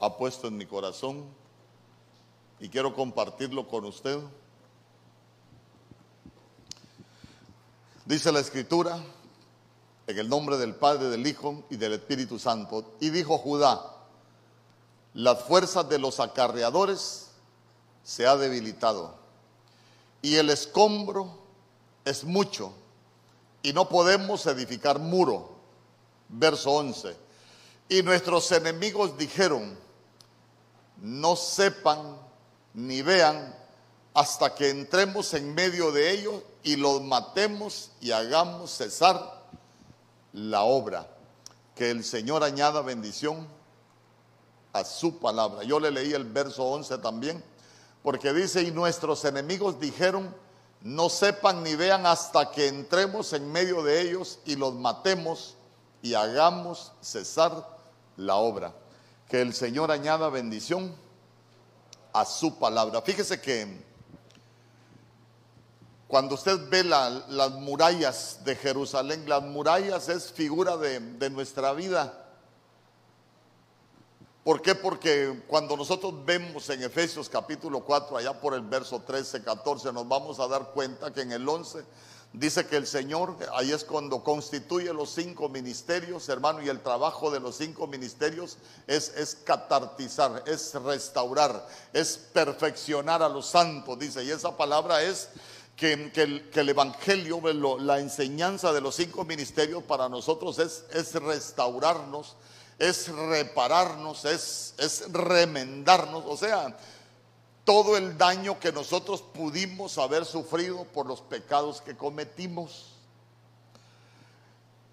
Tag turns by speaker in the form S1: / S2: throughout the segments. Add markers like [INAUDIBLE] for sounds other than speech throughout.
S1: ha puesto en mi corazón y quiero compartirlo con usted. Dice la escritura, en el nombre del Padre, del Hijo y del Espíritu Santo, y dijo Judá, las fuerzas de los acarreadores se ha debilitado y el escombro es mucho y no podemos edificar muro. Verso 11. Y nuestros enemigos dijeron, no sepan ni vean hasta que entremos en medio de ellos y los matemos y hagamos cesar la obra. Que el Señor añada bendición a su palabra. Yo le leí el verso 11 también, porque dice, y nuestros enemigos dijeron, no sepan ni vean hasta que entremos en medio de ellos y los matemos y hagamos cesar la obra. Que el Señor añada bendición a su palabra. Fíjese que cuando usted ve las murallas de Jerusalén, las murallas es figura de, de nuestra vida. ¿Por qué? Porque cuando nosotros vemos en Efesios capítulo 4, allá por el verso 13, 14, nos vamos a dar cuenta que en el 11 dice que el Señor, ahí es cuando constituye los cinco ministerios, hermano, y el trabajo de los cinco ministerios es, es catartizar, es restaurar, es perfeccionar a los santos, dice, y esa palabra es que, el, Evangelio, la enseñanza de los cinco ministerios para nosotros es, es restaurarnos, es repararnos, es, es remendarnos, o sea, todo el daño que nosotros pudimos haber sufrido por los pecados que cometimos.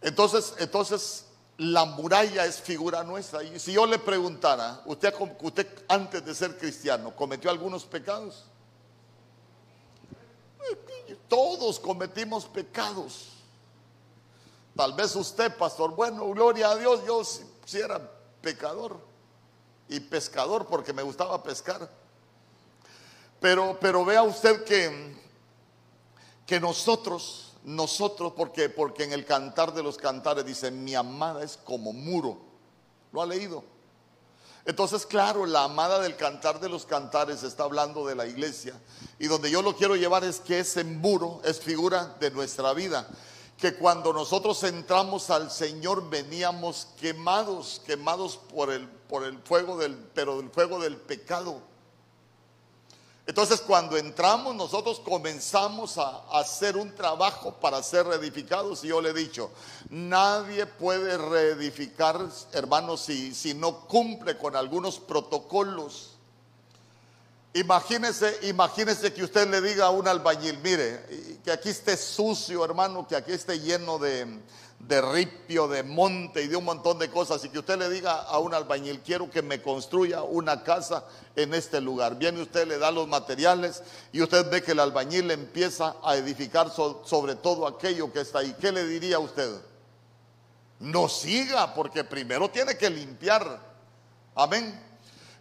S1: Entonces, entonces la muralla es figura nuestra. Y si yo le preguntara, usted, usted antes de ser cristiano, ¿cometió algunos pecados? Todos cometimos pecados. Tal vez usted, pastor, bueno, gloria a Dios, yo si era pecador y pescador porque me gustaba pescar. Pero, pero vea usted que, que nosotros, nosotros, porque, porque en el cantar de los cantares dice, mi amada es como muro. ¿Lo ha leído? Entonces, claro, la amada del cantar de los cantares está hablando de la iglesia. Y donde yo lo quiero llevar es que ese muro es figura de nuestra vida que cuando nosotros entramos al Señor veníamos quemados, quemados por el, por el fuego del, pero del fuego del pecado. Entonces cuando entramos nosotros comenzamos a, hacer un trabajo para ser reedificados y yo le he dicho, nadie puede reedificar, hermanos, si, si no cumple con algunos protocolos. Imagínese, imagínese que usted le diga a un albañil, mire, que aquí esté sucio, hermano, que aquí esté lleno de, de ripio, de monte y de un montón de cosas, y que usted le diga a un albañil, quiero que me construya una casa en este lugar. Viene usted, le da los materiales y usted ve que el albañil empieza a edificar sobre todo aquello que está ahí. ¿Qué le diría a usted? No siga, porque primero tiene que limpiar. Amén.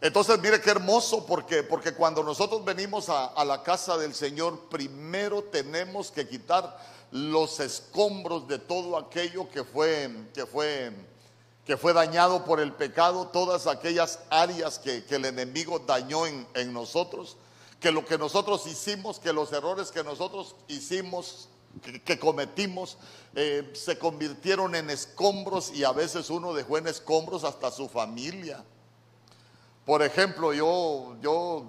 S1: Entonces, mire qué hermoso, porque, porque cuando nosotros venimos a, a, la casa del Señor, primero tenemos que quitar los escombros de todo aquello que fue, que fue, que fue dañado por el pecado, todas aquellas áreas que, el enemigo dañó en, nosotros, que lo que nosotros hicimos, que los errores que nosotros hicimos, que, que cometimos, eh, se convirtieron en escombros y a veces uno dejó en escombros hasta su familia. Por ejemplo, yo, yo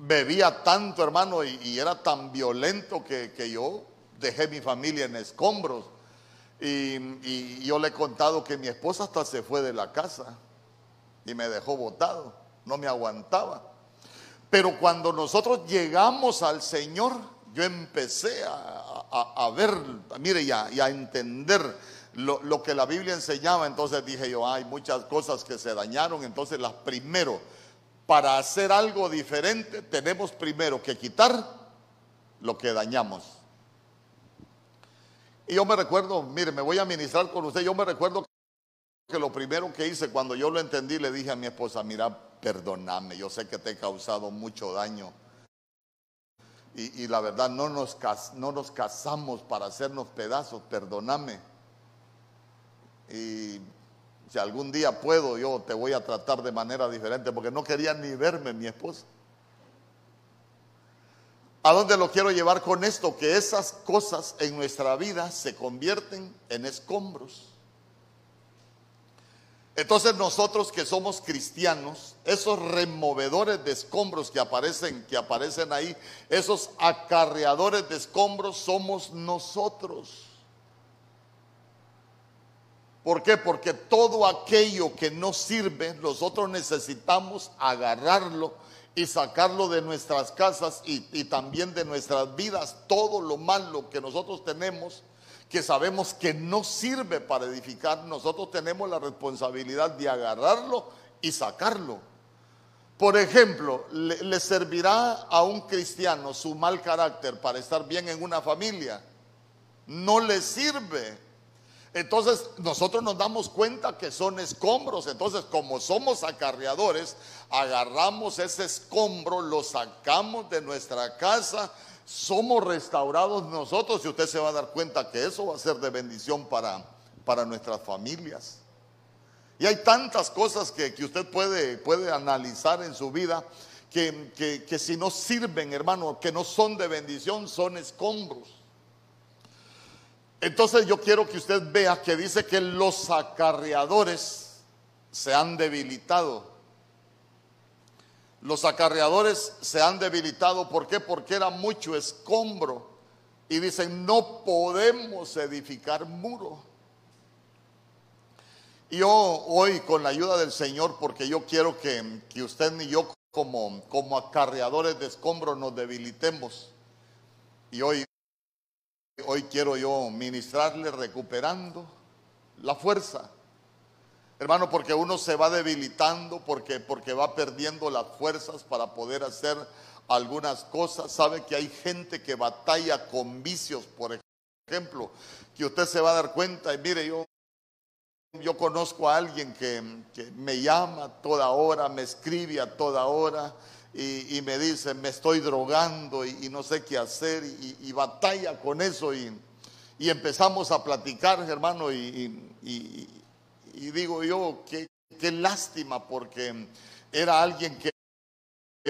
S1: bebía tanto, hermano, y, era tan violento que, yo dejé mi familia en escombros. Y, yo le he contado que mi esposa hasta se fue de la casa y me dejó botado, no me aguantaba. Pero cuando nosotros llegamos al Señor, yo empecé a, ver, mire, y a entender lo, que la Biblia enseñaba, entonces dije yo, hay muchas cosas que se dañaron, entonces las primero, para hacer algo diferente, tenemos primero que quitar lo que dañamos. Y yo me recuerdo, mire, me voy a ministrar con usted, yo me recuerdo que lo primero que hice cuando yo lo entendí, le dije a mi esposa, mira, perdóname, yo sé que te he causado mucho daño. Y, la verdad, no nos, no nos casamos para hacernos pedazos, perdóname. Y Si algún día puedo, yo te voy a tratar de manera diferente, porque no quería ni verme mi esposa. ¿A dónde lo quiero llevar con esto? Que esas cosas en nuestra vida se convierten en escombros. Entonces nosotros que somos cristianos, esos removedores de escombros que aparecen, que aparecen ahí, esos acarreadores de escombros somos nosotros. ¿Por qué? Porque todo aquello que no sirve, nosotros necesitamos agarrarlo y sacarlo de nuestras casas y, también de nuestras vidas. Todo lo malo que nosotros tenemos, que sabemos que no sirve para edificar, nosotros tenemos la responsabilidad de agarrarlo y sacarlo. Por ejemplo, ¿le, le servirá a un cristiano su mal carácter para estar bien en una familia? No le sirve. Entonces nosotros nos damos cuenta que son escombros. Entonces como somos acarreadores, agarramos ese escombro, lo sacamos de nuestra casa, somos restaurados nosotros y usted se va a dar cuenta que eso va a ser de bendición para, para nuestras familias. Y hay tantas cosas que, que usted puede, puede, analizar en su vida que, que, que si no sirven, hermano, que no son de bendición, son escombros. Entonces yo quiero que usted vea que dice que los acarreadores se han debilitado. Los acarreadores se han debilitado. ¿Por qué? Porque era mucho escombro. Y dicen, no podemos edificar muro. Y yo hoy, con la ayuda del Señor, porque yo quiero que, que usted ni yo como, como acarreadores de escombros nos debilitemos. Y hoy Hoy quiero yo ministrarle recuperando la fuerza. Hermano, porque uno se va debilitando, porque, porque va perdiendo las fuerzas para poder hacer algunas cosas. Sabe que hay gente que batalla con vicios, por ejemplo, que usted se va a dar cuenta. Y mire, yo, yo conozco a alguien que, que me llama toda hora, me escribe a toda hora y, me dice, me estoy drogando y, no sé qué hacer y, batalla con eso y, empezamos a platicar, hermano, y, digo yo, qué, qué lástima porque era alguien que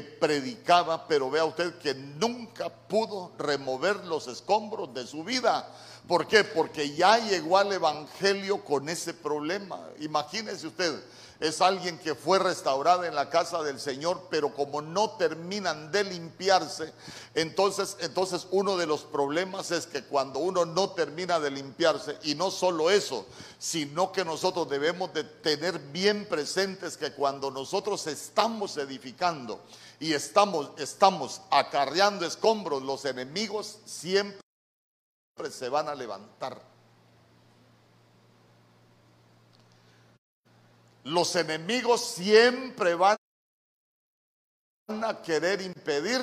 S1: predicaba, pero vea usted que nunca pudo remover los escombros de su vida. ¿Por qué? Porque ya llegó al Evangelio con ese problema. Imagínese usted, es alguien que fue restaurada en la casa del Señor, pero como no terminan de limpiarse, entonces, entonces uno de los problemas es que cuando uno no termina de limpiarse, y no solo eso, sino que nosotros debemos de tener bien presentes que cuando nosotros estamos edificando y estamos, estamos acarreando escombros, los enemigos siempre se van a levantar. Los enemigos siempre van a querer impedir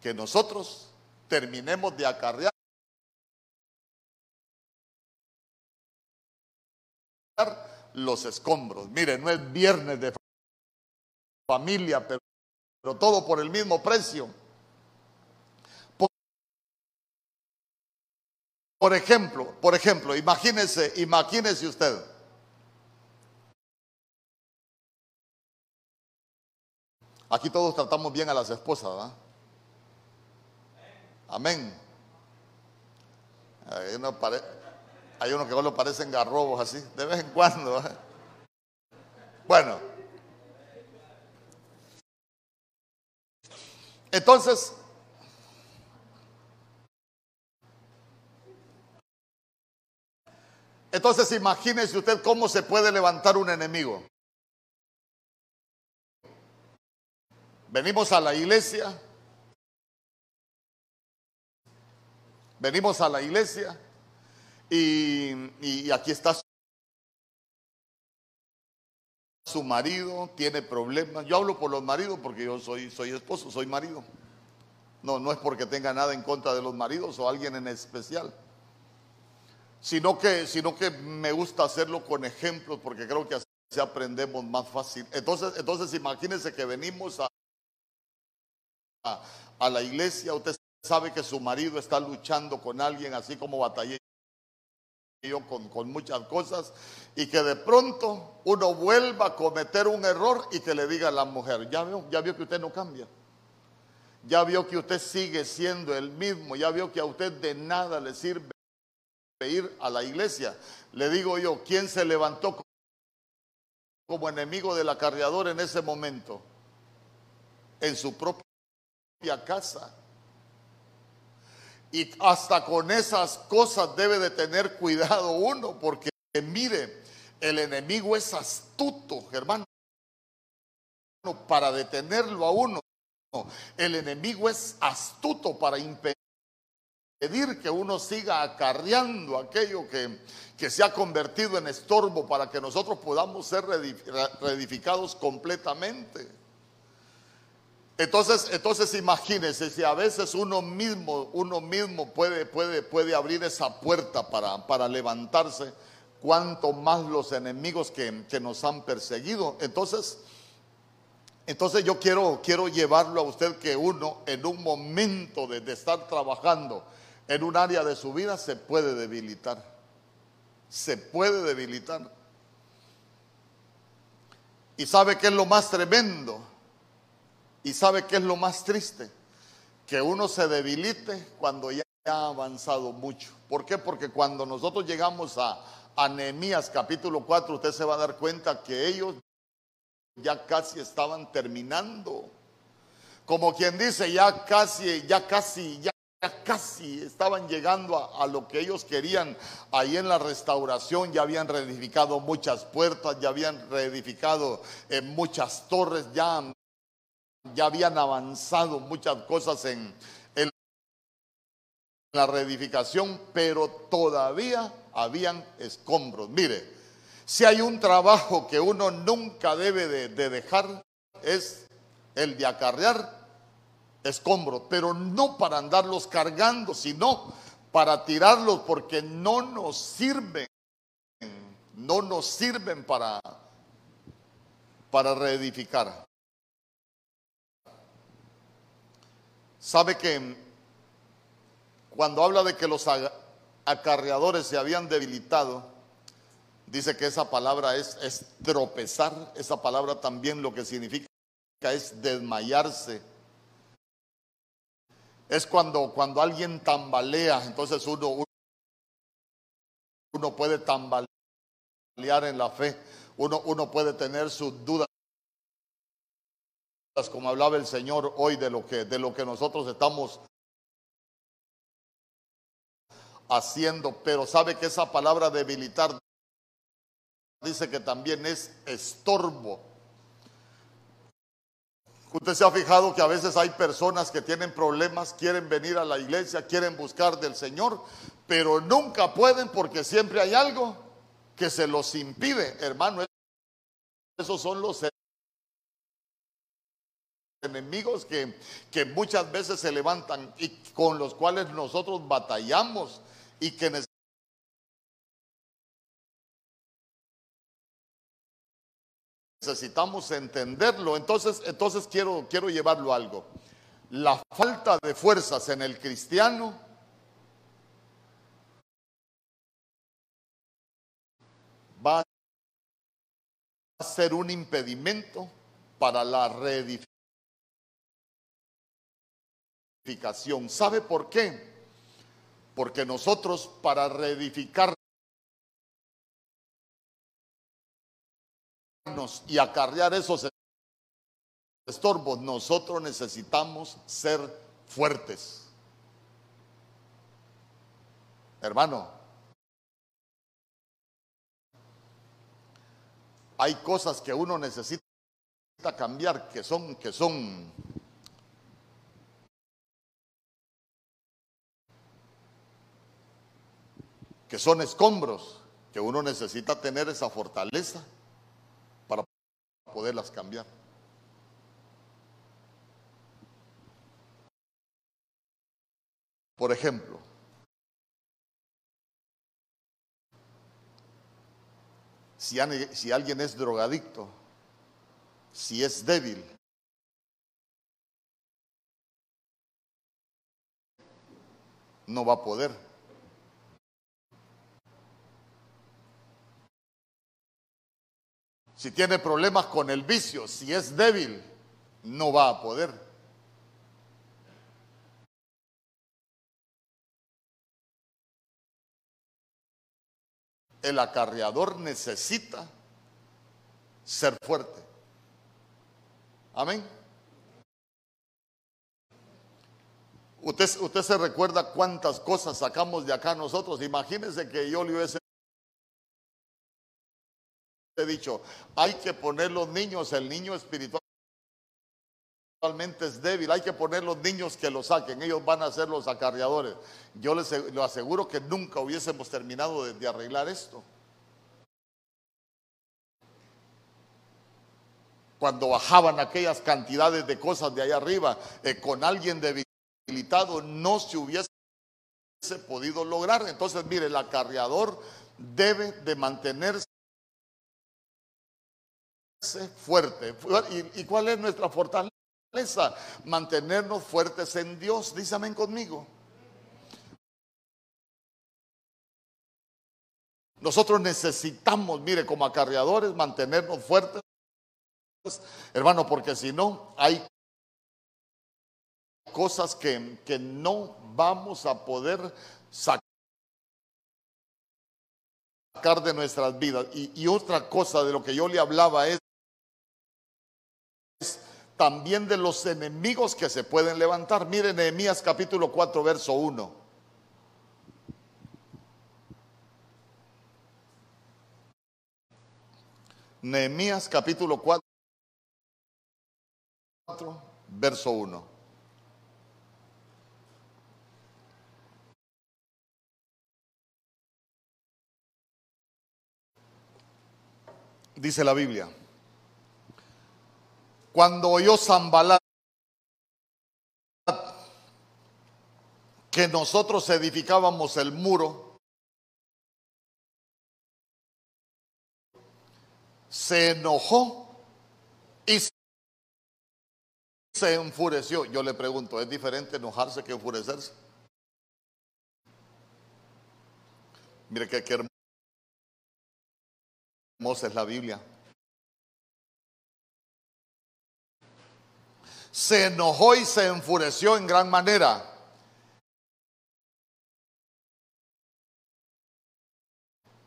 S1: que nosotros terminemos de acarrear los escombros. Mire, no es viernes de familia, pero, todo por el mismo precio. Por, por ejemplo, por ejemplo, imagínese, imagínese usted Aquí todos tratamos bien a las esposas, ¿verdad? Amén. Hay uno, hay uno que parecen garrobos así, de vez en cuando. Bueno. Entonces, entonces imagínese usted cómo se puede levantar un enemigo. Venimos a la iglesia. Venimos a la iglesia y, aquí está su marido, tiene problemas. Yo hablo por los maridos porque yo soy, soy esposo, soy marido. No, no es porque tenga nada en contra de los maridos o alguien en especial. Sino que, sino que me gusta hacerlo con ejemplos porque creo que así aprendemos más fácil. Entonces, entonces imagínense que venimos a, a, la iglesia, usted sabe que su marido está luchando con alguien así como batallé yo con, muchas cosas y que de pronto uno vuelva a cometer un error y que le diga a la mujer, ya vio, ya vio que usted no cambia, ya vio que usted sigue siendo el mismo, ya vio que a usted de nada le sirve ir a la iglesia. Le digo yo, ¿quién se levantó como enemigo del acarreador en ese momento? En su propia casa. Y hasta con esas cosas debe de tener cuidado uno, porque mire, el enemigo es astuto, hermano, para detenerlo a uno. El enemigo es astuto para impedir que uno siga acarreando aquello que, que se ha convertido en estorbo para que nosotros podamos ser reedificados completamente. Entonces, entonces imagínense si a veces uno mismo, uno mismo puede, puede, puede abrir esa puerta para, para levantarse, cuanto más los enemigos que, que, nos han perseguido. Entonces, entonces yo quiero, quiero llevarlo a usted que uno en un momento de, de estar trabajando en un área de su vida se puede debilitar. Se puede debilitar. ¿Y sabe qué es lo más tremendo? ¿Y sabe qué es lo más triste? Que uno se debilite cuando ya ha avanzado mucho. ¿Por qué? Porque cuando nosotros llegamos a, a capítulo 4, usted se va a dar cuenta que ellos ya casi estaban terminando. Como quien dice, ya casi, ya casi, ya casi estaban llegando a, a, lo que ellos querían ahí en la restauración, ya habían reedificado muchas puertas, ya habían reedificado eh, muchas torres, ya ya habían avanzado muchas cosas en, la reedificación, pero todavía habían escombros. Mire, si hay un trabajo que uno nunca debe de, dejar, es el de acarrear escombros, pero no para andarlos cargando, sino para tirarlos porque no nos sirven, no nos sirven para, para reedificar. Sabe que cuando habla de que los acarreadores se habían debilitado, dice que esa palabra es, tropezar, esa palabra también lo que significa es desmayarse. Es cuando, cuando alguien tambalea, entonces uno, uno puede tambalear en la fe, uno, uno puede tener sus dudas como hablaba el Señor hoy de lo que, de lo que nosotros estamos haciendo, pero sabe que esa palabra debilitar dice que también es estorbo. Usted se ha fijado que a veces hay personas que tienen problemas, quieren venir a la iglesia, quieren buscar del Señor, pero nunca pueden porque siempre hay algo que se los impide, hermano. Esos son los enemigos que, que muchas veces se levantan y con los cuales nosotros batallamos y que necesitamos entenderlo. Entonces, entonces quiero, quiero llevarlo a algo. La falta de fuerzas en el cristiano va a ser un impedimento para la ¿Sabe por qué? Porque nosotros para reedificarnos y acarrear esos estorbos, nosotros necesitamos ser fuertes. Hermano, hay cosas que uno necesita cambiar que son que son que son escombros, que uno necesita tener esa fortaleza para poderlas cambiar. Por ejemplo, si, alguien es drogadicto, si es débil, no va a poder Si tiene problemas con el vicio, si es débil, no va a poder. El acarreador necesita ser fuerte. Amén. Usted, usted se recuerda cuántas cosas sacamos de acá nosotros. Imagínense que yo le hubiese dicho, hay que poner los niños, el niño espiritualmente es débil, hay que poner los niños que lo saquen, ellos van a ser los acarreadores. Yo les lo aseguro que nunca hubiésemos terminado de, arreglar esto. Cuando bajaban aquellas cantidades de cosas de allá arriba, eh, con alguien debilitado no se hubiese podido lograr. Entonces, mire, el acarreador debe de mantenerse fuerte. ¿Y, cuál es nuestra fortaleza? Mantenernos fuertes en Dios. Dísame conmigo. Nosotros necesitamos, mire, como acarreadores, mantenernos fuertes, hermano, porque si no, hay cosas que, que no vamos a poder sacar de nuestras vidas. Y, y, otra cosa de lo que yo le hablaba es también de los enemigos que se pueden levantar. Miren Nehemías capítulo 4, verso 1. Nehemías capítulo 4, verso 1. Dice la Biblia. Cuando oyó Zambalat que nosotros edificábamos el muro, se enojó y se enfureció. Yo le pregunto, ¿es diferente enojarse que enfurecerse? Mire que qué hermosa es la Biblia. Se enojó y se enfureció en gran manera.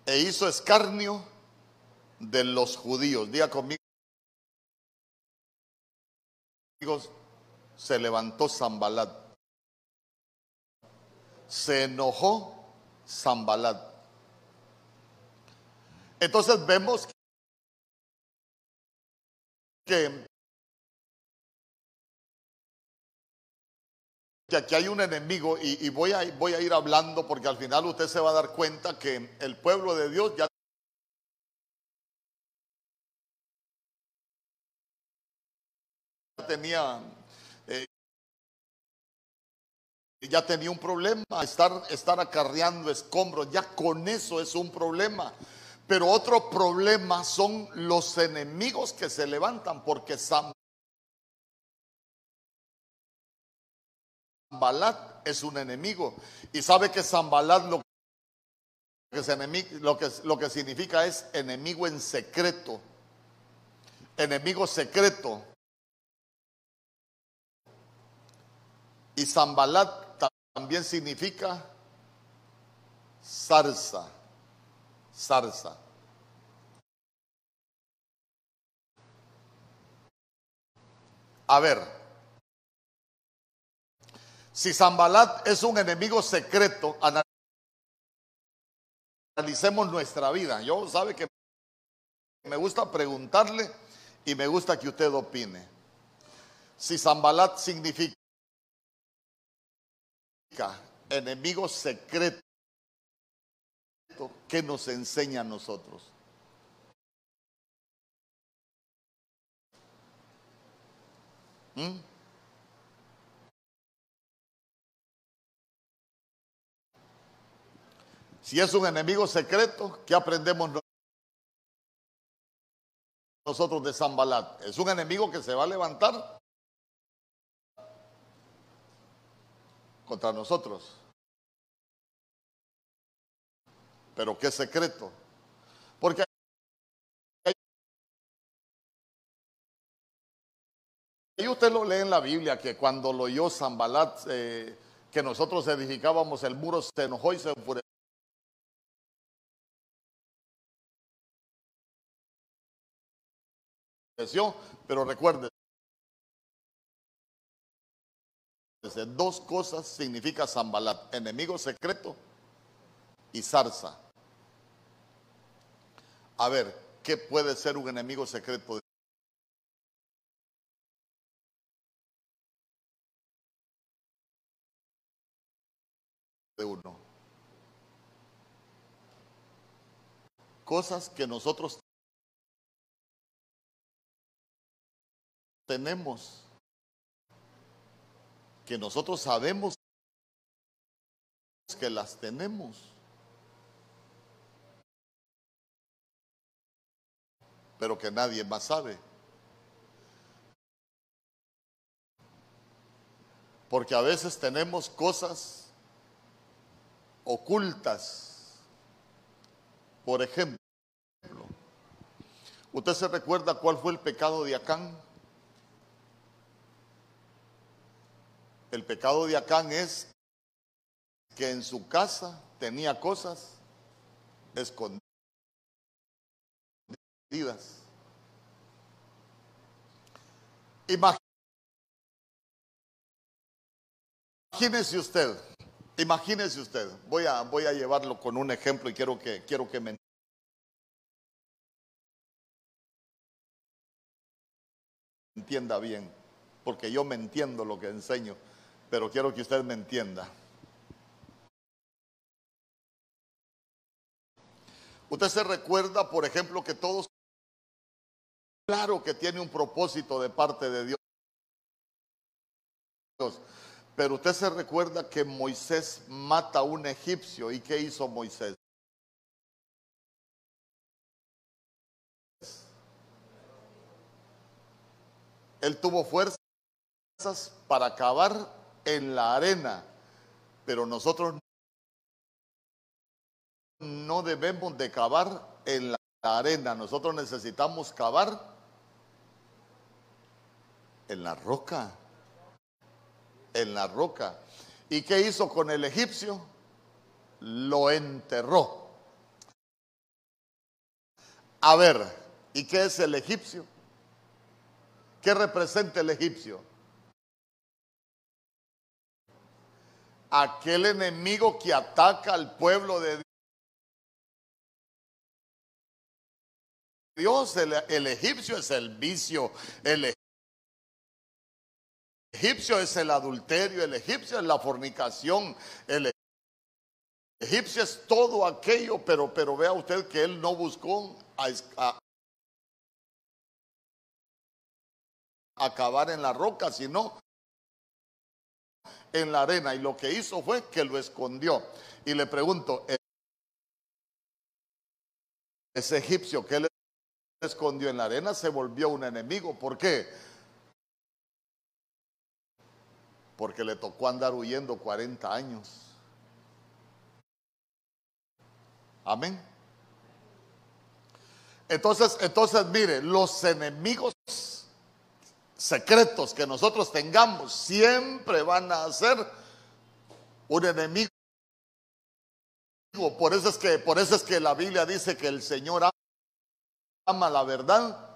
S1: E hizo escarnio de los judíos. Día conmigo. Se levantó Zambalat. Se enojó Zambalat. Entonces vemos que que aquí hay un enemigo y, voy, a, voy a ir hablando porque al final usted se va a dar cuenta que el pueblo de Dios ya tenía eh, ya tenía un problema estar estar acarreando escombros ya con eso es un problema. Pero otro problema son los enemigos que se levantan porque San Zambalat es un enemigo. Y sabe que Zambalat lo que, lo, que, lo que significa es enemigo en secreto. Enemigo secreto. Y Zambalat también significa zarza. Zarza. A ver, si Zambalat es un enemigo secreto, analicemos nuestra vida. Yo sabe que me gusta preguntarle y me gusta que usted opine. Si Zambalat significa enemigo secreto, ¿qué nos enseña a nosotros? ¿Mm? Si es un enemigo secreto, ¿qué aprendemos nosotros de Zambalat? Es un enemigo que se va a levantar contra nosotros. Pero qué secreto. Porque ahí usted lo lee en la Biblia que cuando lo oyó Zambalat eh, que nosotros edificábamos el muro, se enojó y se enfureció Pero recuerde, dos cosas significa Zambalat, enemigo secreto y zarza. A ver, ¿qué puede ser un enemigo secreto de uno? Cosas que nosotros que nosotros sabemos que las tenemos. pero que nadie más sabe. Porque a veces tenemos cosas ocultas. Por ejemplo, ¿usted se recuerda cuál fue el pecado de Acán? El pecado de Acán es que en su casa tenía cosas escondidas. Imagínese usted, imagínese usted, voy a, voy a llevarlo con un ejemplo y quiero que, quiero que me entienda bien, porque yo me entiendo lo que enseño, pero quiero que usted me entienda. Usted se recuerda, por ejemplo, que todos Claro que tiene un propósito de parte de Dios. Pero usted se recuerda que Moisés mata a un egipcio. ¿Y qué hizo Moisés? Él tuvo fuerzas para cavar en la arena, pero nosotros no debemos de cavar en la arena, nosotros necesitamos cavar en la roca. En la roca. ¿Y qué hizo con el egipcio? Lo enterró. A ver, ¿y qué es el egipcio? ¿Qué representa el egipcio? Aquel enemigo que ataca al pueblo de Dios. El, el egipcio es el vicio, el egipcio es el adulterio, el egipcio es la fornicación, el egipcio es todo aquello, pero, pero vea usted que él no buscó acabar en la roca, sino en la arena. Y lo que hizo fue que lo escondió. Y le pregunto, ese egipcio que él escondió en la arena se volvió un enemigo. ¿Por qué? porque le tocó andar huyendo 40 años. Amén. Entonces, entonces, mire, los enemigos secretos que nosotros tengamos siempre van a ser un enemigo. Por eso es que, por eso es que la Biblia dice que el Señor ama la verdad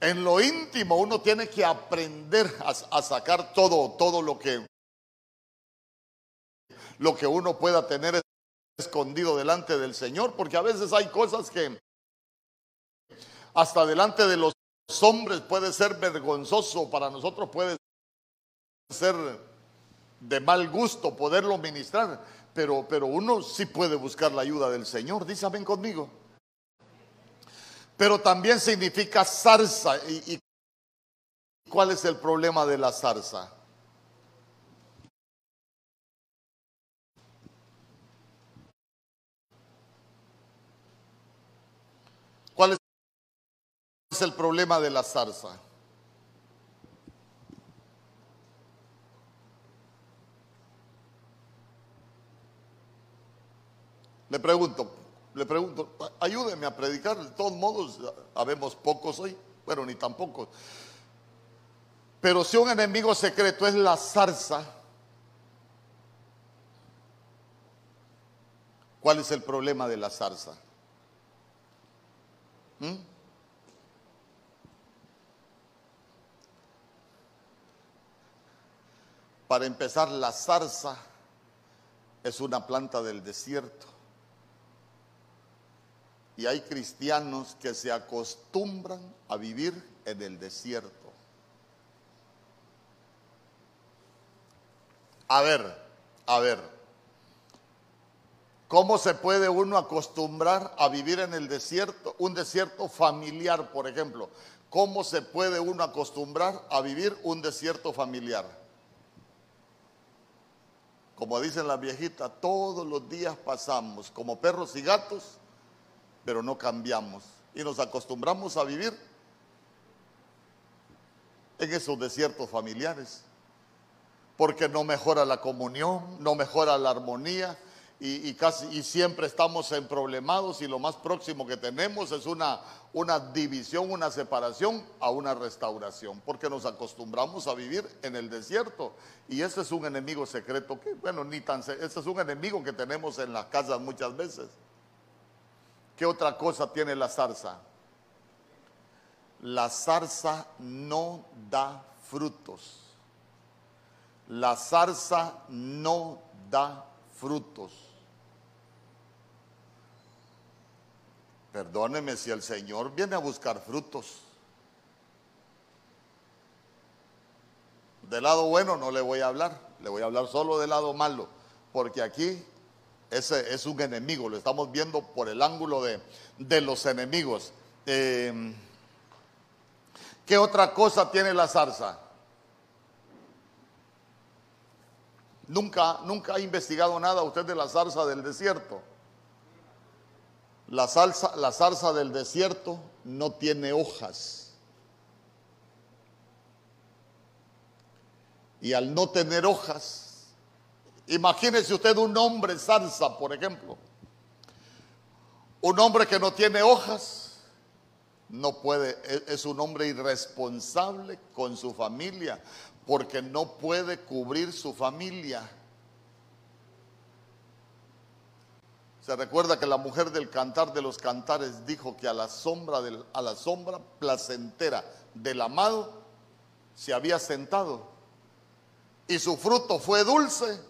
S1: en lo íntimo uno tiene que aprender a, sacar todo, todo lo que, lo que uno pueda tener escondido delante del Señor, porque a veces hay cosas que hasta delante de los hombres puede ser vergonzoso, para nosotros puede ser de mal gusto poderlo ministrar, pero, pero uno sí puede buscar la ayuda del Señor. Dice, conmigo pero también significa zarza. ¿Y, cuál es el problema de la zarza? ¿Cuál es el problema de la zarza? Le pregunto, le pregunto, ayúdeme a predicar, de todos modos, habemos pocos hoy, bueno, ni tampoco. Pero si un enemigo secreto es la zarza, ¿cuál es el problema de la zarza? ¿Mm? Para empezar, la zarza es una planta del desierto. Y hay cristianos que se acostumbran a vivir en el desierto. A ver, a ver, ¿cómo se puede uno acostumbrar a vivir en el desierto? Un desierto familiar, por ejemplo. ¿Cómo se puede uno acostumbrar a vivir un desierto familiar? Como dicen las viejitas, todos los días pasamos como perros y gatos pero no cambiamos. Y nos acostumbramos a vivir en esos desiertos familiares, porque no mejora la comunión, no mejora la armonía y, casi y siempre estamos en problemados y lo más próximo que tenemos es una, una división, una separación a una restauración, porque nos acostumbramos a vivir en el desierto y ese es un enemigo secreto que bueno ni tan ese es un enemigo que tenemos en las casas muchas veces. ¿Qué otra cosa tiene la zarza? La zarza no da frutos. La zarza no da frutos. Perdóneme si el Señor viene a buscar frutos. Del lado bueno no le voy a hablar, le voy a hablar solo del lado malo, porque aquí ese es un enemigo, lo estamos viendo por el ángulo de, los enemigos. Eh, ¿Qué otra cosa tiene la zarza? Nunca, nunca ha investigado nada usted de la zarza del desierto. La, salsa, la zarza del desierto no tiene hojas. Y al no tener hojas, Imagínese usted un hombre zarza, por ejemplo. Un hombre que no tiene hojas, no puede, e, es un hombre irresponsable con su familia, porque no puede cubrir su familia. Se recuerda que la mujer del cantar de los cantares dijo que a la sombra, del, a la sombra placentera del amado se había sentado y su fruto fue dulce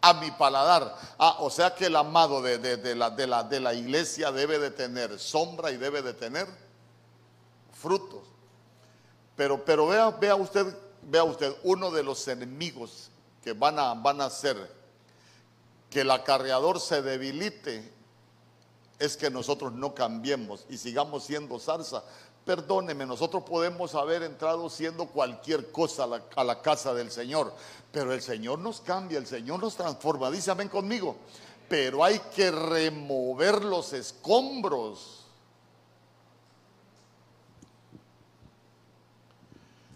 S1: a mi paladar. Ah, o sea que el amado de, la, de, la, iglesia debe de tener sombra y debe de tener frutos. Pero, pero vea, vea usted, vea usted, uno de los enemigos que van a, van a hacer que el acarreador se debilite es que nosotros no cambiemos y sigamos siendo zarza. Perdóneme, nosotros podemos haber entrado siendo cualquier cosa a la, casa del Señor, pero el Señor nos cambia, el Señor nos transforma. Dice amén conmigo. Pero hay que remover los escombros.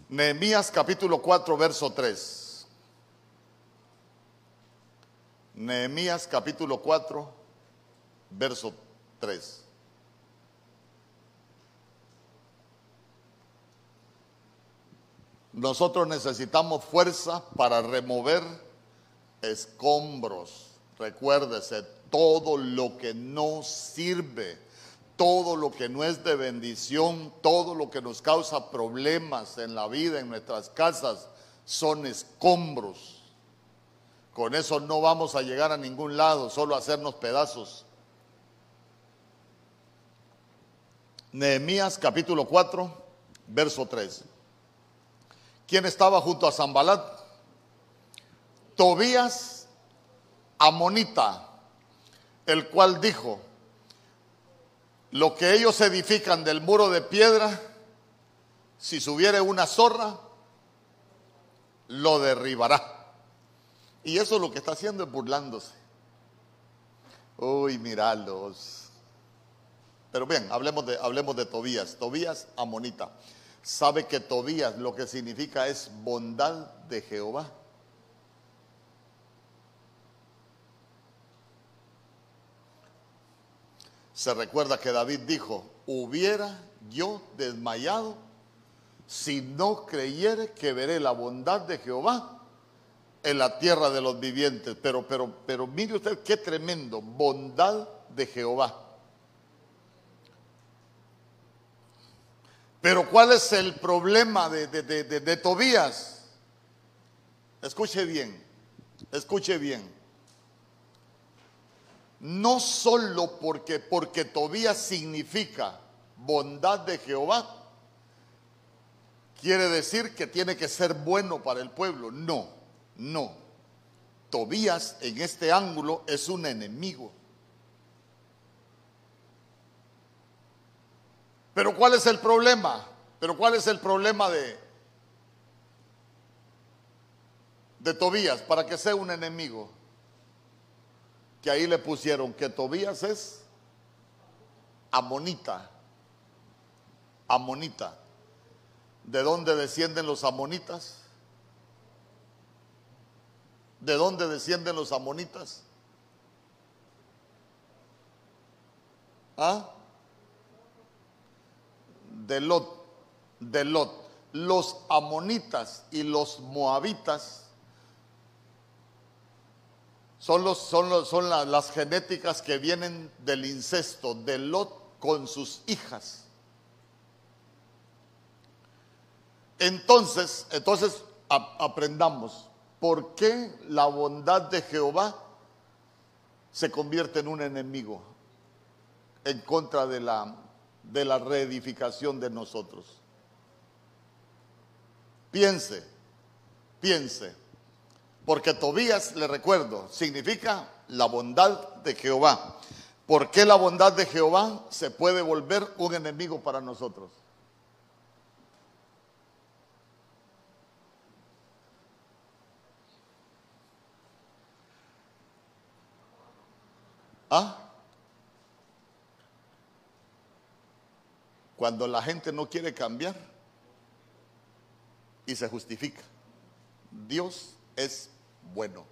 S1: Nehemías capítulo 4, verso 3. Nehemías capítulo 4, verso 3. Nosotros necesitamos fuerza para remover escombros. Recuérdese, todo lo que no sirve, todo lo que no es de bendición, todo lo que nos causa problemas en la vida, en nuestras casas, son escombros. Con eso no vamos a llegar a ningún lado, solo a hacernos pedazos. Nehemías capítulo 4, verso 3. ¿Quién estaba junto a Zambalat? Tobías Amonita, el cual dijo, lo que ellos edifican del muro de piedra, si subiere una zorra, lo derribará. Y eso lo que está haciendo es burlándose. Uy, miralos. Pero bien, hablemos de, hablemos de Tobías. Tobías Amonita sabe que Tobías lo que significa es bondad de Jehová. Se recuerda que David dijo, hubiera yo desmayado si no creyere que veré la bondad de Jehová en la tierra de los vivientes. Pero, pero, pero mire usted qué tremendo, bondad de Jehová. Pero ¿cuál es el problema de, de Tobías? Escuche bien, escuche bien no solo porque, porque Tobías significa bondad de Jehová, quiere decir que tiene que ser bueno para el pueblo. No, no. Tobías en este ángulo es un enemigo. Pero ¿cuál es el problema? Pero ¿cuál es el problema de, de Tobías para que sea un enemigo? que ahí le pusieron que Tobías es amonita. Amonita. ¿De dónde descienden los amonitas? ¿De dónde descienden los amonitas? ¿Ah? De Lot. De Lot. Los amonitas y los moabitas son, los, son, son las genéticas que vienen del incesto de Lot con sus hijas. Entonces, entonces aprendamos por qué la bondad de Jehová se convierte en un enemigo en contra de la, de la reedificación de nosotros. Piense, piense. Porque Tobías, le recuerdo, significa la bondad de Jehová. ¿Por qué la bondad de Jehová se puede volver un enemigo para nosotros? ¿Ah? Cuando la gente no quiere cambiar y se justifica. Dios es bueno.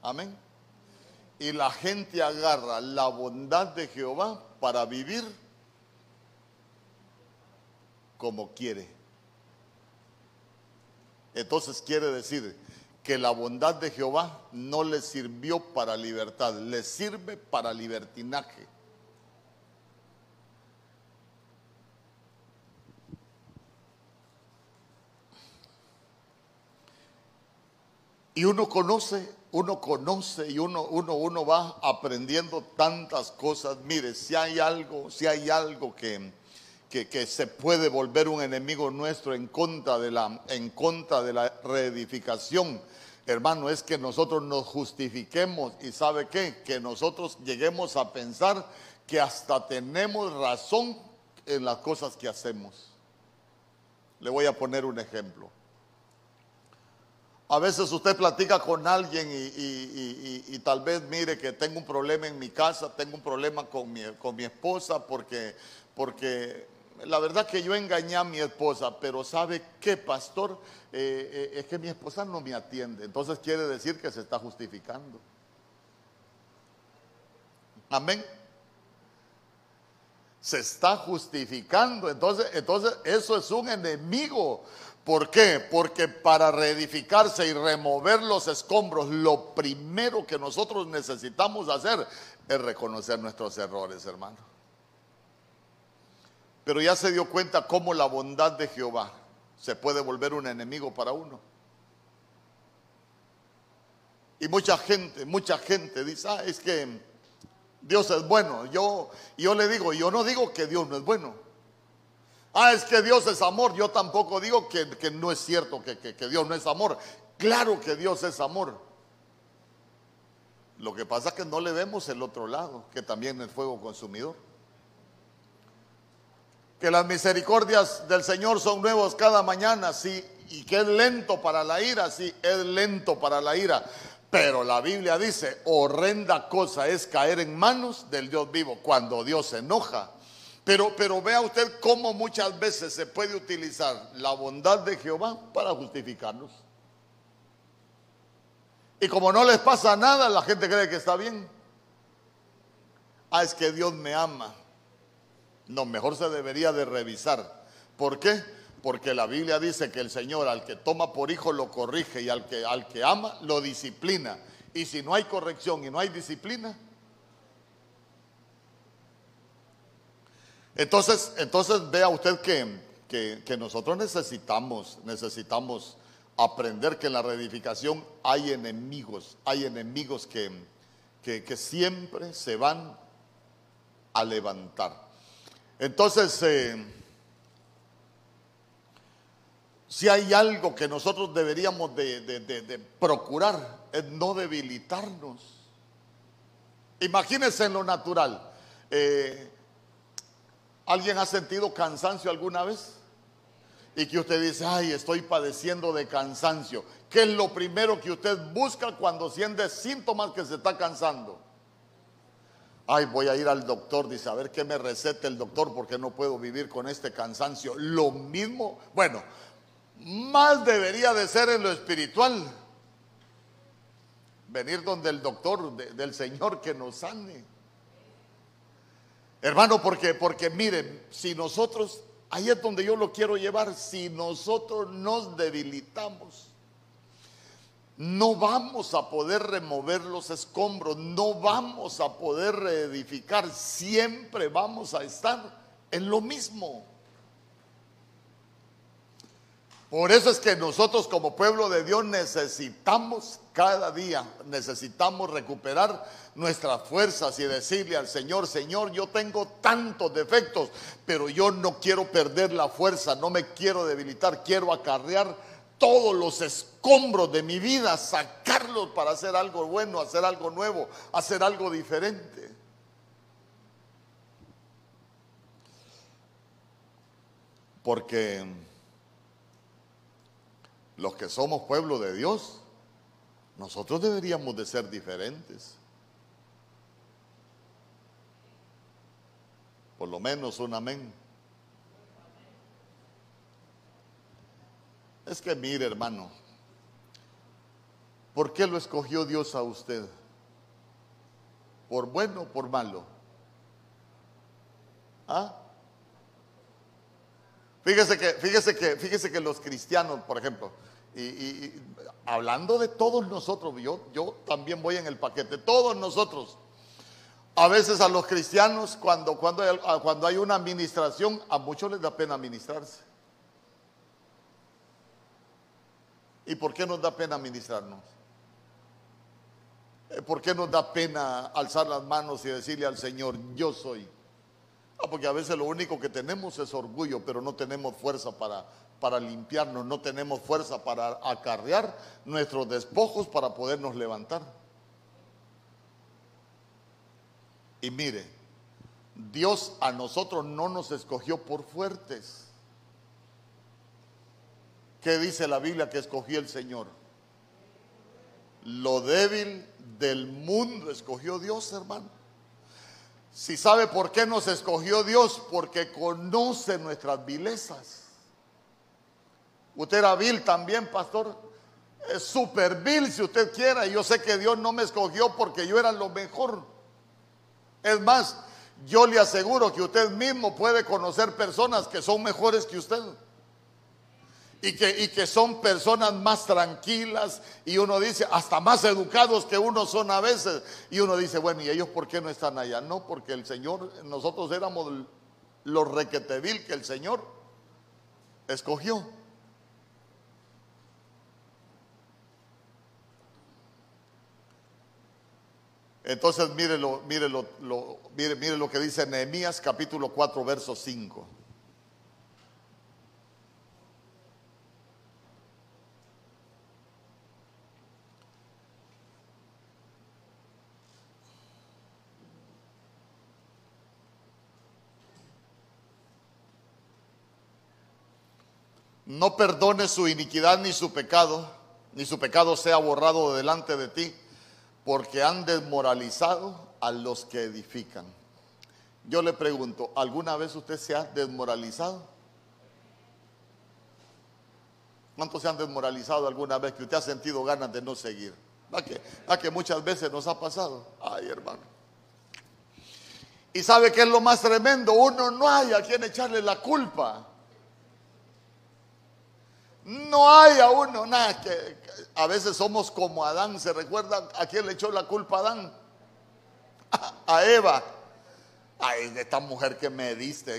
S1: Amén. Y la gente agarra la bondad de Jehová para vivir como quiere. Entonces quiere decir que la bondad de Jehová no le sirvió para libertad, le sirve para libertinaje. Y uno conoce, uno conoce y uno, uno, uno va aprendiendo tantas cosas. Mire, si hay algo, si hay algo que, que, se puede volver un enemigo nuestro en contra de la, en contra de la reedificación, hermano, es que nosotros nos justifiquemos y sabe qué, que nosotros lleguemos a pensar que hasta tenemos razón en las cosas que hacemos. Le voy a poner un ejemplo. A veces usted platica con alguien y, tal vez mire que tengo un problema en mi casa, tengo un problema con mi, con mi esposa porque, porque la verdad que yo engañé a mi esposa, pero ¿sabe qué, pastor? Eh, eh, es que mi esposa no me atiende. Entonces quiere decir que se está justificando. Amén. Se está justificando. Entonces, entonces eso es un enemigo. ¿Por qué? Porque para reedificarse y remover los escombros, lo primero que nosotros necesitamos hacer es reconocer nuestros errores, hermano. Pero ya se dio cuenta cómo la bondad de Jehová se puede volver un enemigo para uno. Y mucha gente, mucha gente dice, ah, es que Dios es bueno. Yo, yo le digo, yo no digo que Dios no es bueno. Ah, es que Dios es amor. Yo tampoco digo que, no es cierto que, que Dios no es amor. Claro que Dios es amor. Lo que pasa es que no le vemos el otro lado, que también es fuego consumidor. Que las misericordias del Señor son nuevos cada mañana, sí, y que es lento para la ira, sí, es lento para la ira. Pero la Biblia dice, horrenda cosa es caer en manos del Dios vivo. Cuando Dios se enoja, pero, pero vea usted cómo muchas veces se puede utilizar la bondad de Jehová para justificarnos. Y como no les pasa nada, la gente cree que está bien. Ah, es que Dios me ama. No, mejor se debería de revisar. ¿Por qué? Porque la Biblia dice que el Señor al que toma por hijo lo corrige y al que, al que ama lo disciplina. Y si no hay corrección y no hay disciplina, entonces, entonces vea usted que, que nosotros necesitamos, necesitamos aprender que en la reedificación hay enemigos, hay enemigos que, que, siempre se van a levantar. Entonces, eh, si hay algo que nosotros deberíamos de, procurar, es no debilitarnos. Imagínense en lo natural. Eh, ¿Alguien ha sentido cansancio alguna vez? y que usted dice, ay, estoy padeciendo de cansancio. ¿Qué es lo primero que usted busca cuando siente síntomas que se está cansando? Ay, voy a ir al doctor, dice, a ver qué me recete el doctor porque no puedo vivir con este cansancio. Lo mismo, bueno, más debería de ser en lo espiritual. Venir donde el doctor del Señor que nos sane. Hermano, porque, porque miren, si nosotros Ahí es donde yo lo quiero llevar. Si nosotros nos debilitamos, no vamos a poder remover los escombros, no vamos a poder reedificar, siempre vamos a estar en lo mismo. Por eso es que nosotros como pueblo de Dios necesitamos cada día, necesitamos recuperar nuestras fuerzas y decirle al Señor, Señor, yo tengo tantos defectos, pero yo no quiero perder la fuerza, no me quiero debilitar, quiero acarrear todos los escombros de mi vida, sacarlos para hacer algo bueno, hacer algo nuevo, hacer algo diferente. Porque los que somos pueblo de Dios, nosotros deberíamos de ser diferentes. Por lo menos un amén. Es que mire, hermano, ¿por qué lo escogió Dios a usted? ¿Por bueno o por malo? ¿Ah? Fíjese que, fíjese que, fíjese que los cristianos, por ejemplo, y, hablando de todos nosotros, yo, yo también voy en el paquete, todos nosotros. A veces a los cristianos, cuando, cuando, cuando hay una administración, a muchos les da pena administrarse. ¿Y por qué nos da pena administrarnos? Eh, ¿Por qué nos da pena alzar las manos y decirle al Señor, yo soy? Ah, porque a veces lo único que tenemos es orgullo, pero no tenemos fuerza para, para limpiarnos, no tenemos fuerza para acarrear nuestros despojos para podernos levantar. Y mire, Dios a nosotros no nos escogió por fuertes. ¿Qué dice la Biblia que escogió el Señor? Lo débil del mundo escogió Dios, hermano. Si sabe por qué nos escogió Dios, porque conoce nuestras vilezas. Usted era vil también, pastor. Es súper vil si usted quiera. Y yo sé que Dios no me escogió porque yo era lo mejor. Es más, yo le aseguro que usted mismo puede conocer personas que son mejores que usted. Y que, y que son personas más tranquilas y uno dice, hasta más educados que uno son a veces. Y uno dice, bueno, ¿y ellos por qué no están allá? No, porque el Señor, nosotros éramos los requetevil que el Señor escogió. Entonces mire lo, mire lo, mire, mire lo que dice Nehemías capítulo 4, verso 5. No perdone su iniquidad ni su pecado, ni su pecado sea borrado delante de ti porque han desmoralizado a los que edifican. Yo le pregunto, ¿alguna vez usted se ha desmoralizado? ¿Cuántos se han desmoralizado alguna vez que usted ha sentido ganas de no seguir? ¿A que, a que muchas veces nos ha pasado? Ay, hermano. Y sabe que es lo más tremendo, uno no hay a quien echarle la culpa. No hay a uno nada que, a veces somos como Adán. ¿Se recuerda a quién le echó la culpa a Adán? [LAUGHS] A, Eva. Ay, esta mujer que me diste.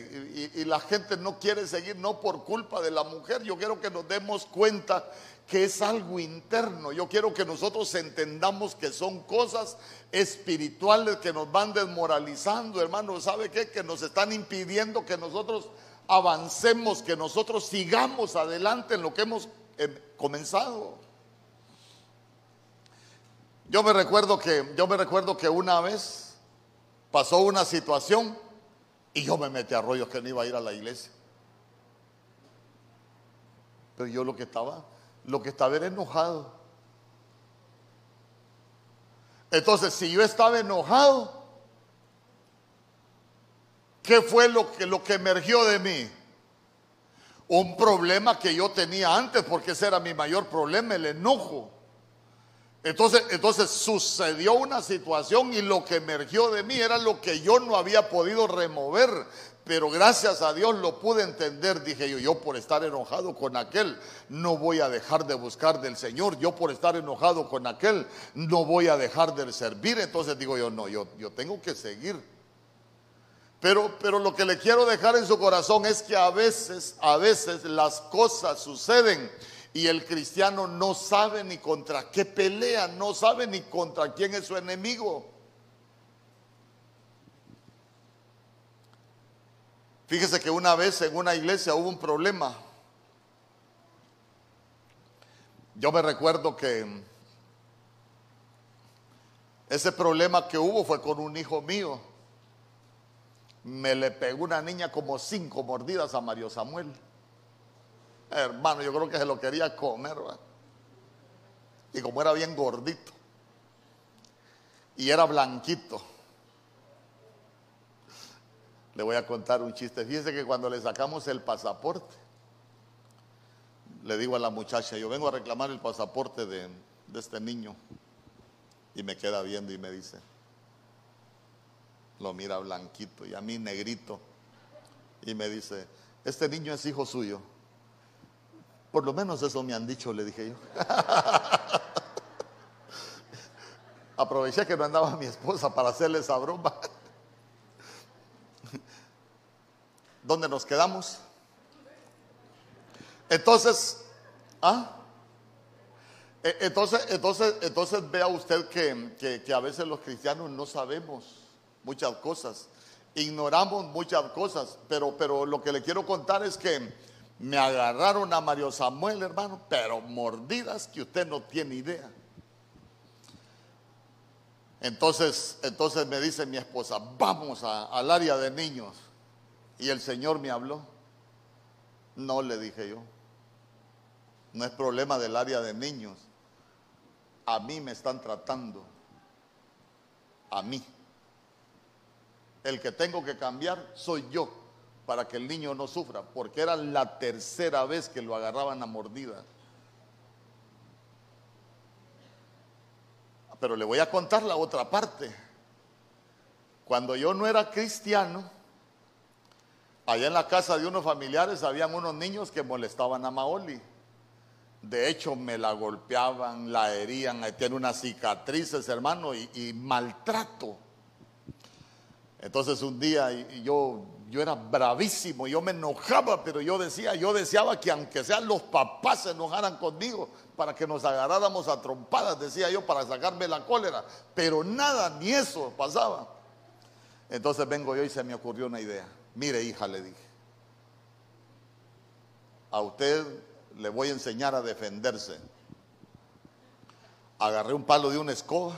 S1: Y, y, la gente no quiere seguir, no por culpa de la mujer. Yo quiero que nos demos cuenta que es algo interno. Yo quiero que nosotros entendamos que son cosas espirituales que nos van desmoralizando, hermano. ¿Sabe qué? Que nos están impidiendo que nosotros avancemos, que nosotros sigamos adelante en lo que hemos eh, comenzado. Yo me recuerdo que yo me recuerdo que una vez pasó una situación y yo me metí a rollos que no iba a ir a la iglesia. Pero yo lo que estaba lo que estaba era enojado. Entonces, si yo estaba enojado, ¿qué fue lo que, lo que emergió de mí? Un problema que yo tenía antes, porque ese era mi mayor problema, el enojo. Entonces, entonces sucedió una situación y lo que emergió de mí era lo que yo no había podido remover pero gracias a Dios lo pude entender, dije yo, yo por estar enojado con aquel no voy a dejar de buscar del Señor, yo por estar enojado con aquel no voy a dejar de servir, entonces digo yo, no, yo, yo tengo que seguir. Pero, pero lo que le quiero dejar en su corazón es que a veces, a veces las cosas suceden y el cristiano no sabe ni contra qué pelea, no sabe ni contra quién es su enemigo. Fíjese que una vez en una iglesia hubo un problema. Yo me recuerdo que ese problema que hubo fue con un hijo mío. Me le pegó una niña como cinco mordidas a Mario Samuel. Hermano, yo creo que se lo quería comer. Y como era bien gordito. Y era blanquito le voy a contar un chiste. Fíjese que cuando le sacamos el pasaporte, le digo a la muchacha, yo vengo a reclamar el pasaporte de, este niño. Y me queda viendo y me dice, lo mira blanquito y a mí negrito. Y me dice, este niño es hijo suyo. Por lo menos eso me han dicho, le dije yo. [LAUGHS] Aproveché que no andaba mi esposa para hacerle esa broma. [LAUGHS] ¿Dónde nos quedamos? Entonces, ¿ah? E, entonces, entonces, entonces vea usted que, que, a veces los cristianos no sabemos muchas cosas, ignoramos muchas cosas, pero, pero lo que le quiero contar es que me agarraron a Mario Samuel, hermano, pero mordidas que usted no tiene idea. Entonces, entonces me dice mi esposa, vamos al área de niños. Y el Señor me habló. No le dije yo. No es problema del área de niños. A mí me están tratando. A mí. El que tengo que cambiar soy yo para que el niño no sufra, porque era la tercera vez que lo agarraban a mordida. Pero le voy a contar la otra parte. Cuando yo no era cristiano, Allá en la casa de unos familiares habían unos niños que molestaban a Maoli. De hecho, me la golpeaban, la herían, tiene unas cicatrices, hermano, y, maltrato. Entonces un día yo, yo era bravísimo, yo me enojaba, pero yo decía, yo deseaba que aunque sean los papás se enojaran conmigo para que nos agarráramos a trompadas, decía yo, para sacarme la cólera. Pero nada, ni eso pasaba. Entonces vengo yo y se me ocurrió una idea. Mire, hija, le dije, a usted le voy a enseñar a defenderse. Agarré un palo de una escoba,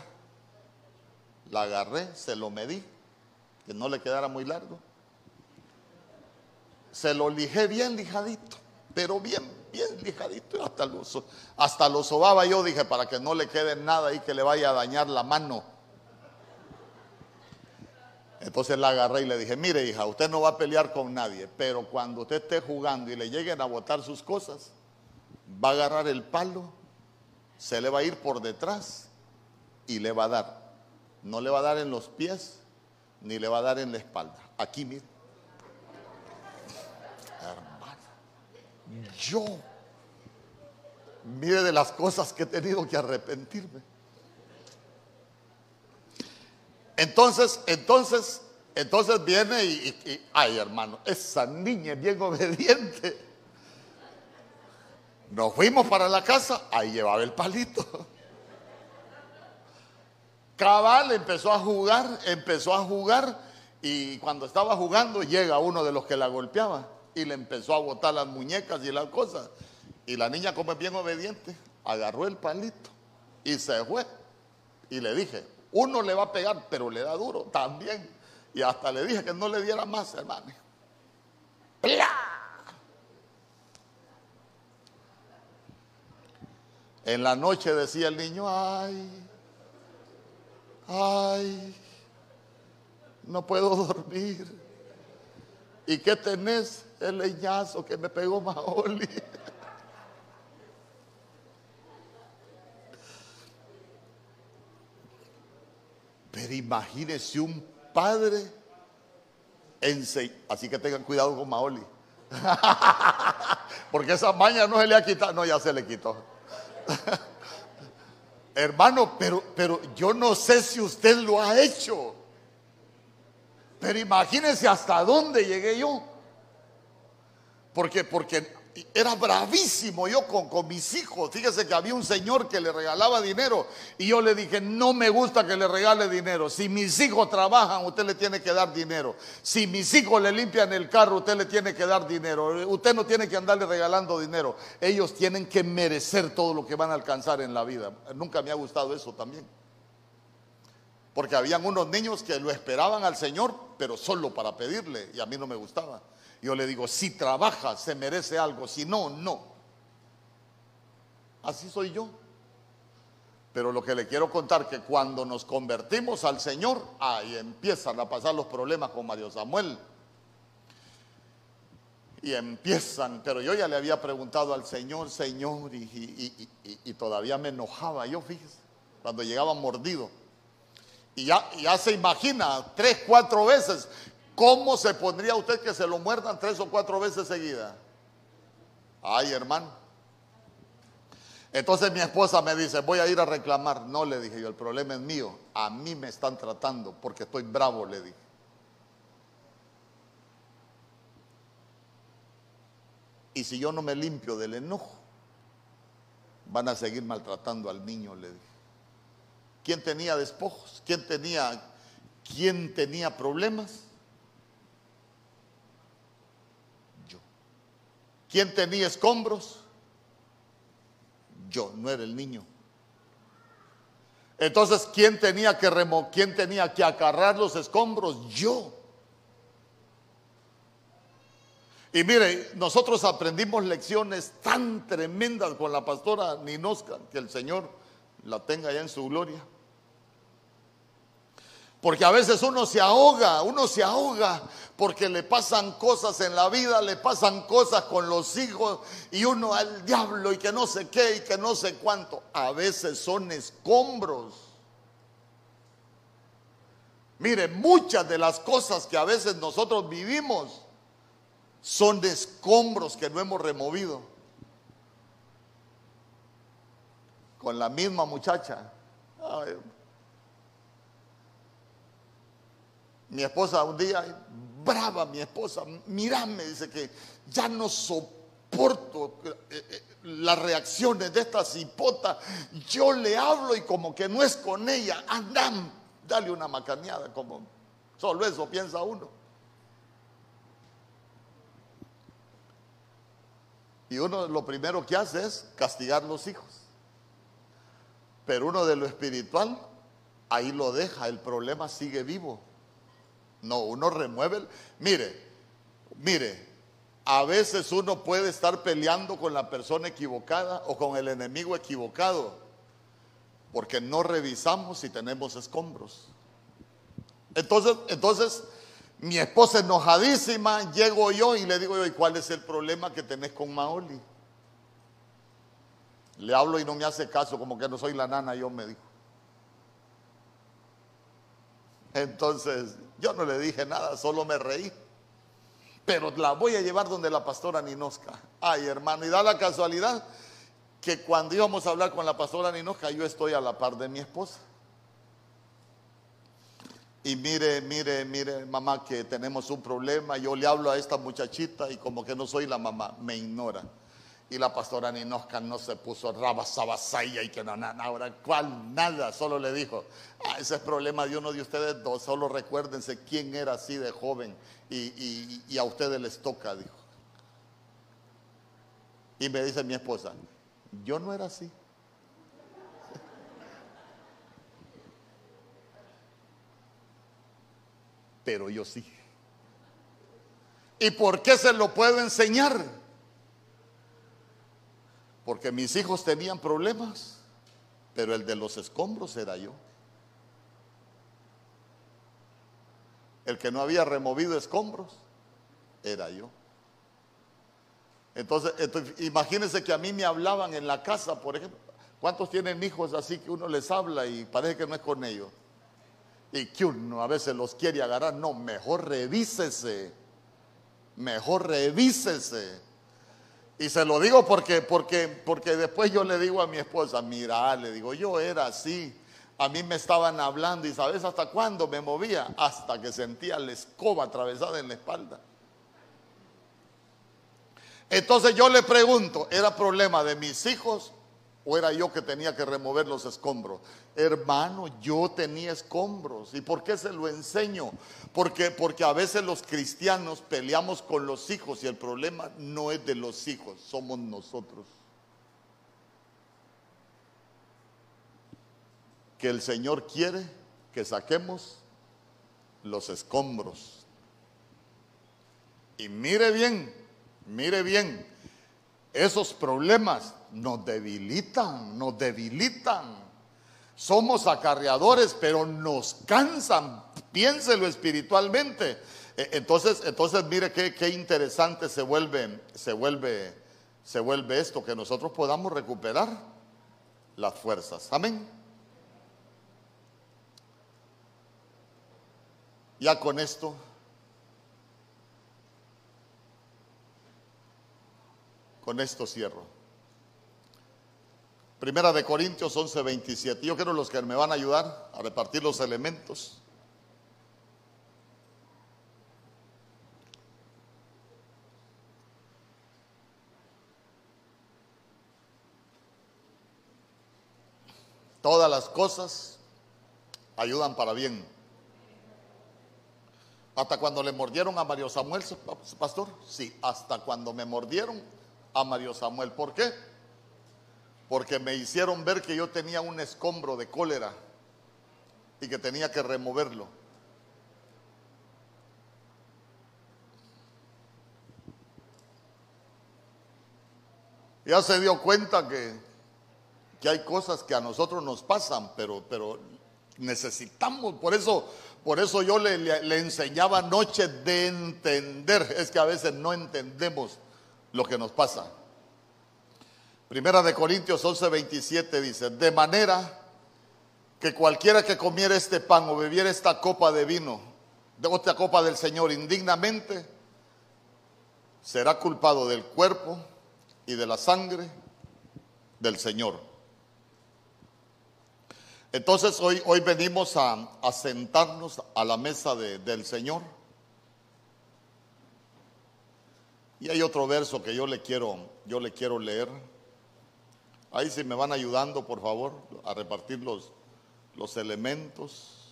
S1: la agarré, se lo medí, que no le quedara muy largo. Se lo lijé bien lijadito, pero bien, bien lijadito, hasta lo, hasta lo sobaba yo, dije, para que no le quede nada y que le vaya a dañar la mano. Entonces la agarré y le dije, mire hija, usted no va a pelear con nadie, pero cuando usted esté jugando y le lleguen a botar sus cosas, va a agarrar el palo, se le va a ir por detrás y le va a dar. No le va a dar en los pies, ni le va a dar en la espalda. Aquí, mire. Hermano, yo mire de las cosas que he tenido que arrepentirme. Entonces, entonces, entonces viene y, ay hermano, esa niña es bien obediente. Nos fuimos para la casa, ahí llevaba el palito. Cabal empezó a jugar, empezó a jugar y cuando estaba jugando llega uno de los que la golpeaba y le empezó a botar las muñecas y las cosas. Y la niña como es bien obediente, agarró el palito y se fue. Y le dije, uno le va a pegar, pero le da duro también. Y hasta le dije que no le diera más, hermano. En la noche decía el niño, ay, ay, no puedo dormir. ¿Y qué tenés? El leñazo que me pegó Maoli. Pero imagínese un padre Así que tengan cuidado con Maoli. [LAUGHS] Porque esa maña no se le ha quitado. No, ya se le quitó. [LAUGHS] Hermano, pero, pero yo no sé si usted lo ha hecho. Pero imagínese hasta dónde llegué yo. Porque, porque era bravísimo yo con, mis hijos. Fíjese que había un señor que le regalaba dinero y yo le dije, no me gusta que le regale dinero. Si mis hijos trabajan, usted le tiene que dar dinero. Si mis hijos le limpian el carro, usted le tiene que dar dinero. Usted no tiene que andarle regalando dinero. Ellos tienen que merecer todo lo que van a alcanzar en la vida. Nunca me ha gustado eso también. Porque habían unos niños que lo esperaban al Señor, pero solo para pedirle, y a mí no me gustaba. Yo le digo, si trabaja, se merece algo, si no, no. Así soy yo. Pero lo que le quiero contar que cuando nos convertimos al Señor, ahí empiezan a pasar los problemas con Mario Samuel. Y empiezan, pero yo ya le había preguntado al Señor, Señor, y, y todavía me enojaba yo, fíjese, cuando llegaba mordido. Y ya, ya se imagina tres, cuatro veces ¿Cómo se pondría usted que se lo muerdan tres o cuatro veces seguida? Ay, hermano. Entonces mi esposa me dice, voy a ir a reclamar. No, le dije yo, el problema es mío. A mí me están tratando porque estoy bravo, le dije. Y si yo no me limpio del enojo, van a seguir maltratando al niño, le dije. ¿Quién tenía despojos? ¿Quién tenía, quién tenía problemas? ¿Quién tenía escombros? Yo, no era el niño. Entonces, ¿quién tenía que remo quién tenía que acarrar los escombros? Yo. Y mire, nosotros aprendimos lecciones tan tremendas con la pastora Ninosca, que el Señor la tenga ya en su gloria. Porque a veces uno se ahoga, uno se ahoga porque le pasan cosas en la vida, le pasan cosas con los hijos y uno al diablo y que no sé qué y que no sé cuánto. A veces son escombros. Mire, muchas de las cosas que a veces nosotros vivimos son escombros que no hemos removido. Con la misma muchacha. Mi esposa un día, brava mi esposa, me dice que ya no soporto eh, eh, las reacciones de esta cipota. Yo le hablo y como que no es con ella, andan, dale una macaneada, como solo eso piensa uno. Y uno lo primero que hace es castigar los hijos. Pero uno de lo espiritual, ahí lo deja, el problema sigue vivo. No, uno remueve. mire, mire, a veces uno puede estar peleando con la persona equivocada o con el enemigo equivocado, porque no revisamos si tenemos escombros. Entonces, entonces, mi esposa enojadísima, llego yo y le digo ¿y cuál es el problema que tenés con Maoli? Le hablo y no me hace caso, como que no soy la nana, yo me dijo. Entonces, yo no le dije nada, solo me reí. Pero la voy a llevar donde la pastora Ninosca. Ay, hermano, y da la casualidad que cuando íbamos a hablar con la pastora Ninoja, yo estoy a la par de mi esposa. Y mire, mire, mire, mamá, que tenemos un problema. Yo le hablo a esta muchachita y como que no soy la mamá, me ignora. Y la pastora Ninoja no se puso rabasabasaya y que no, nada, ahora, ¿cuál? Nada, solo le dijo, ah, ese es problema de uno de ustedes dos, solo recuérdense quién era así de joven y a ustedes les toca, dijo. Y me dice mi esposa, yo no era así. [LAUGHS] Pero yo sí. ¿Y por qué se lo puedo enseñar? Porque mis hijos tenían problemas, pero el de los escombros era yo. El que no había removido escombros era yo. Entonces, imagínense que a mí me hablaban en la casa, por ejemplo. ¿Cuántos tienen hijos así que uno les habla y parece que no es con ellos? Y que uno a veces los quiere agarrar. No, mejor revísese. Mejor revísese. Y se lo digo porque, porque, porque después yo le digo a mi esposa, mira, le digo, yo era así. A mí me estaban hablando y sabes hasta cuándo me movía, hasta que sentía la escoba atravesada en la espalda. Entonces yo le pregunto, ¿era problema de mis hijos o era yo que tenía que remover los escombros? Hermano, yo tenía escombros. ¿Y por qué se lo enseño? Porque, porque a veces los cristianos peleamos con los hijos y el problema no es de los hijos, somos nosotros. Que el Señor quiere que saquemos los escombros. Y mire bien, Mire bien, esos problemas nos debilitan, nos debilitan. Somos acarreadores, pero nos cansan. Piénselo espiritualmente. E, entonces, entonces mire qué, interesante se vuelve, se vuelve, se vuelve esto, que nosotros podamos recuperar las fuerzas. Amén. Ya con esto Con esto cierro. Primera de Corintios 11, 27. Yo quiero los que me van a ayudar a repartir los elementos. Todas las cosas ayudan para bien. Hasta cuando le mordieron a Mario Samuel, pastor, sí, hasta cuando me mordieron a Mario Samuel. ¿Por qué? Porque me hicieron ver que yo tenía un escombro de cólera y que tenía que removerlo. Ya se dio cuenta que, que hay cosas que a nosotros nos pasan, pero, pero necesitamos, por eso, por eso yo le, le, le enseñaba anoche de entender, es que a veces no entendemos lo que nos pasa. Primera de Corintios 11, 27 dice, de manera que cualquiera que comiera este pan o bebiera esta copa de vino, de otra copa del Señor indignamente, será culpado del cuerpo y de la sangre del Señor. Entonces hoy, hoy venimos a, sentarnos a la mesa del Señor Y hay otro verso que yo le quiero, yo le quiero leer. Ahí si me van ayudando, por favor, a repartir los, los elementos.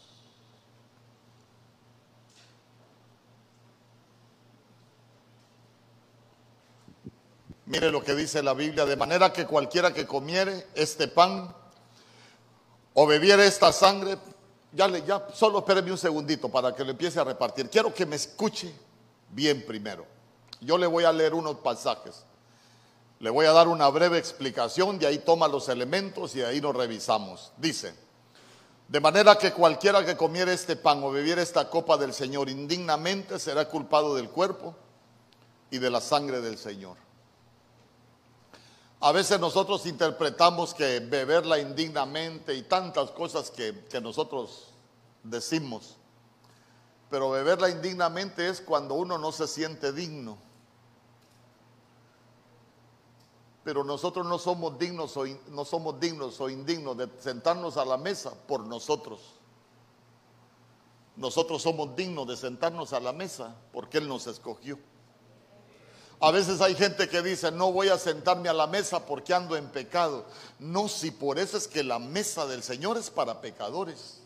S1: Mire lo que dice la Biblia, de manera que cualquiera que comiere este pan o bebiera esta sangre, ya le, ya, solo espéreme un segundito para que le empiece a repartir. Quiero que me escuche bien primero. Yo le voy a leer unos pasajes. Le voy a dar una breve explicación, de ahí toma los elementos y ahí nos revisamos. Dice, de manera que cualquiera que comiera este pan o bebiera esta copa del Señor indignamente será culpado del cuerpo y de la sangre del Señor. A veces nosotros interpretamos que beberla indignamente y tantas cosas que, que nosotros decimos, pero beberla indignamente es cuando uno no se siente digno Pero nosotros no somos dignos o no somos dignos o indignos de sentarnos a la mesa por nosotros. Nosotros somos dignos de sentarnos a la mesa porque Él nos escogió. A veces hay gente que dice, no voy a sentarme a la mesa porque ando en pecado. No, si por eso es que la mesa del Señor es para pecadores.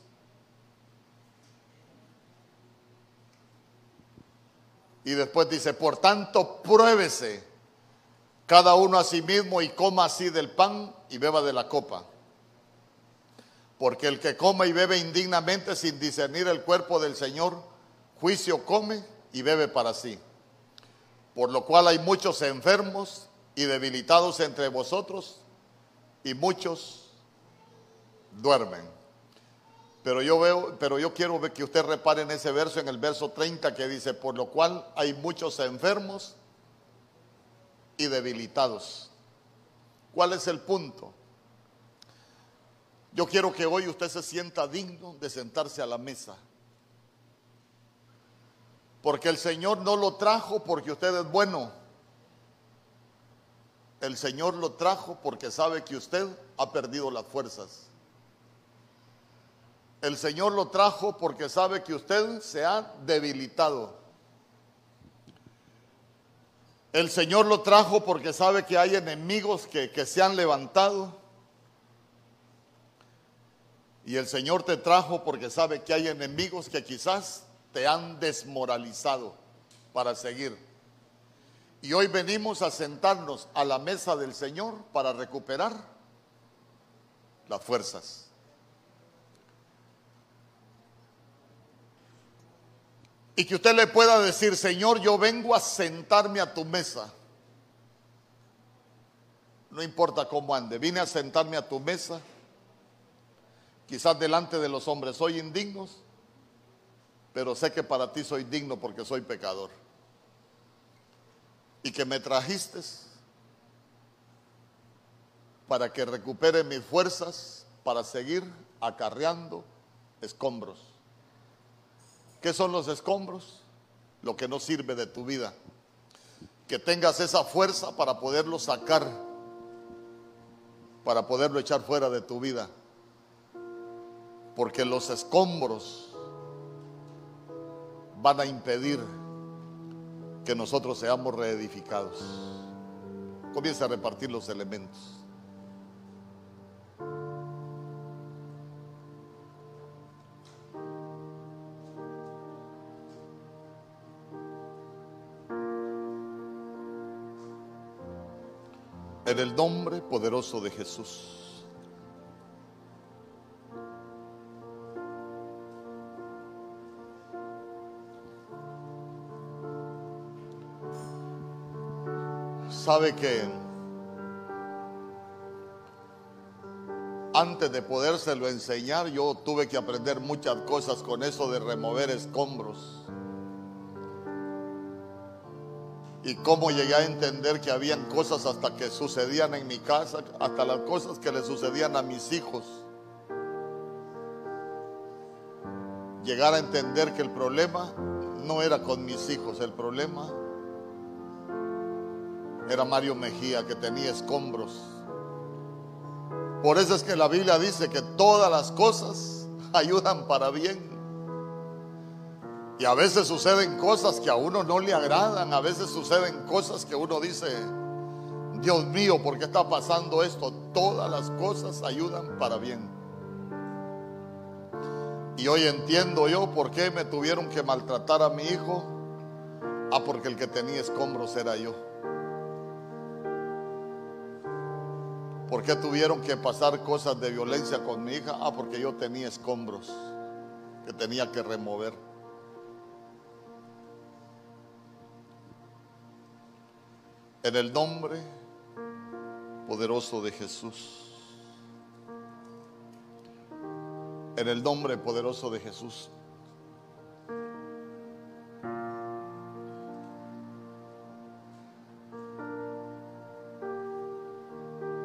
S1: Y después dice, por tanto, pruébese cada uno a sí mismo y coma así del pan y beba de la copa. Porque el que come y bebe indignamente sin discernir el cuerpo del Señor, juicio come y bebe para sí. Por lo cual hay muchos enfermos y debilitados entre vosotros y muchos duermen. Pero yo veo, pero yo quiero que usted repare en ese verso, en el verso 30 que dice, por lo cual hay muchos enfermos y debilitados. ¿Cuál es el punto? Yo quiero que hoy usted se sienta digno de sentarse a la mesa. Porque el Señor no lo trajo porque usted es bueno. El Señor lo trajo porque sabe que usted ha perdido las fuerzas. El Señor lo trajo porque sabe que usted se ha debilitado. El Señor lo trajo porque sabe que hay enemigos que, que se han levantado y el Señor te trajo porque sabe que hay enemigos que quizás te han desmoralizado para seguir. Y hoy venimos a sentarnos a la mesa del Señor para recuperar las fuerzas. Y que usted le pueda decir, Señor, yo vengo a sentarme a tu mesa. No importa cómo ande, vine a sentarme a tu mesa Quizás delante de los hombres soy indigno, pero sé que para ti soy digno porque soy pecador. Y que me trajiste para que recupere mis fuerzas para seguir acarreando escombros. ¿Qué son los escombros? Lo que no sirve de tu vida. Que tengas esa fuerza para poderlo sacar, para poderlo echar fuera de tu vida porque los escombros van a impedir que nosotros seamos reedificados. Comienza a repartir los elementos. En el nombre poderoso de Jesús. sabe que antes de podérselo enseñar, yo tuve que aprender muchas cosas con eso de remover escombros. Y cómo llegué a entender que habían cosas hasta que sucedían en mi casa, hasta las cosas que le sucedían a mis hijos. Llegar a entender que el problema no era con mis hijos, el problema era Mario Mejía que tenía escombros. Por eso es que la Biblia dice que todas las cosas [LAUGHS] ayudan para bien. Y a veces suceden cosas que a uno no le agradan, a veces suceden cosas que uno dice, Dios mío, ¿por qué está pasando esto? Todas las cosas ayudan para bien. Y hoy entiendo yo por qué me tuvieron que maltratar a mi hijo. Ah, porque el que tenía escombros era yo. ¿Por qué tuvieron que pasar cosas de violencia con mi hija? Ah, porque yo tenía escombros que tenía que remover. En el nombre poderoso de Jesús. En el nombre poderoso de Jesús.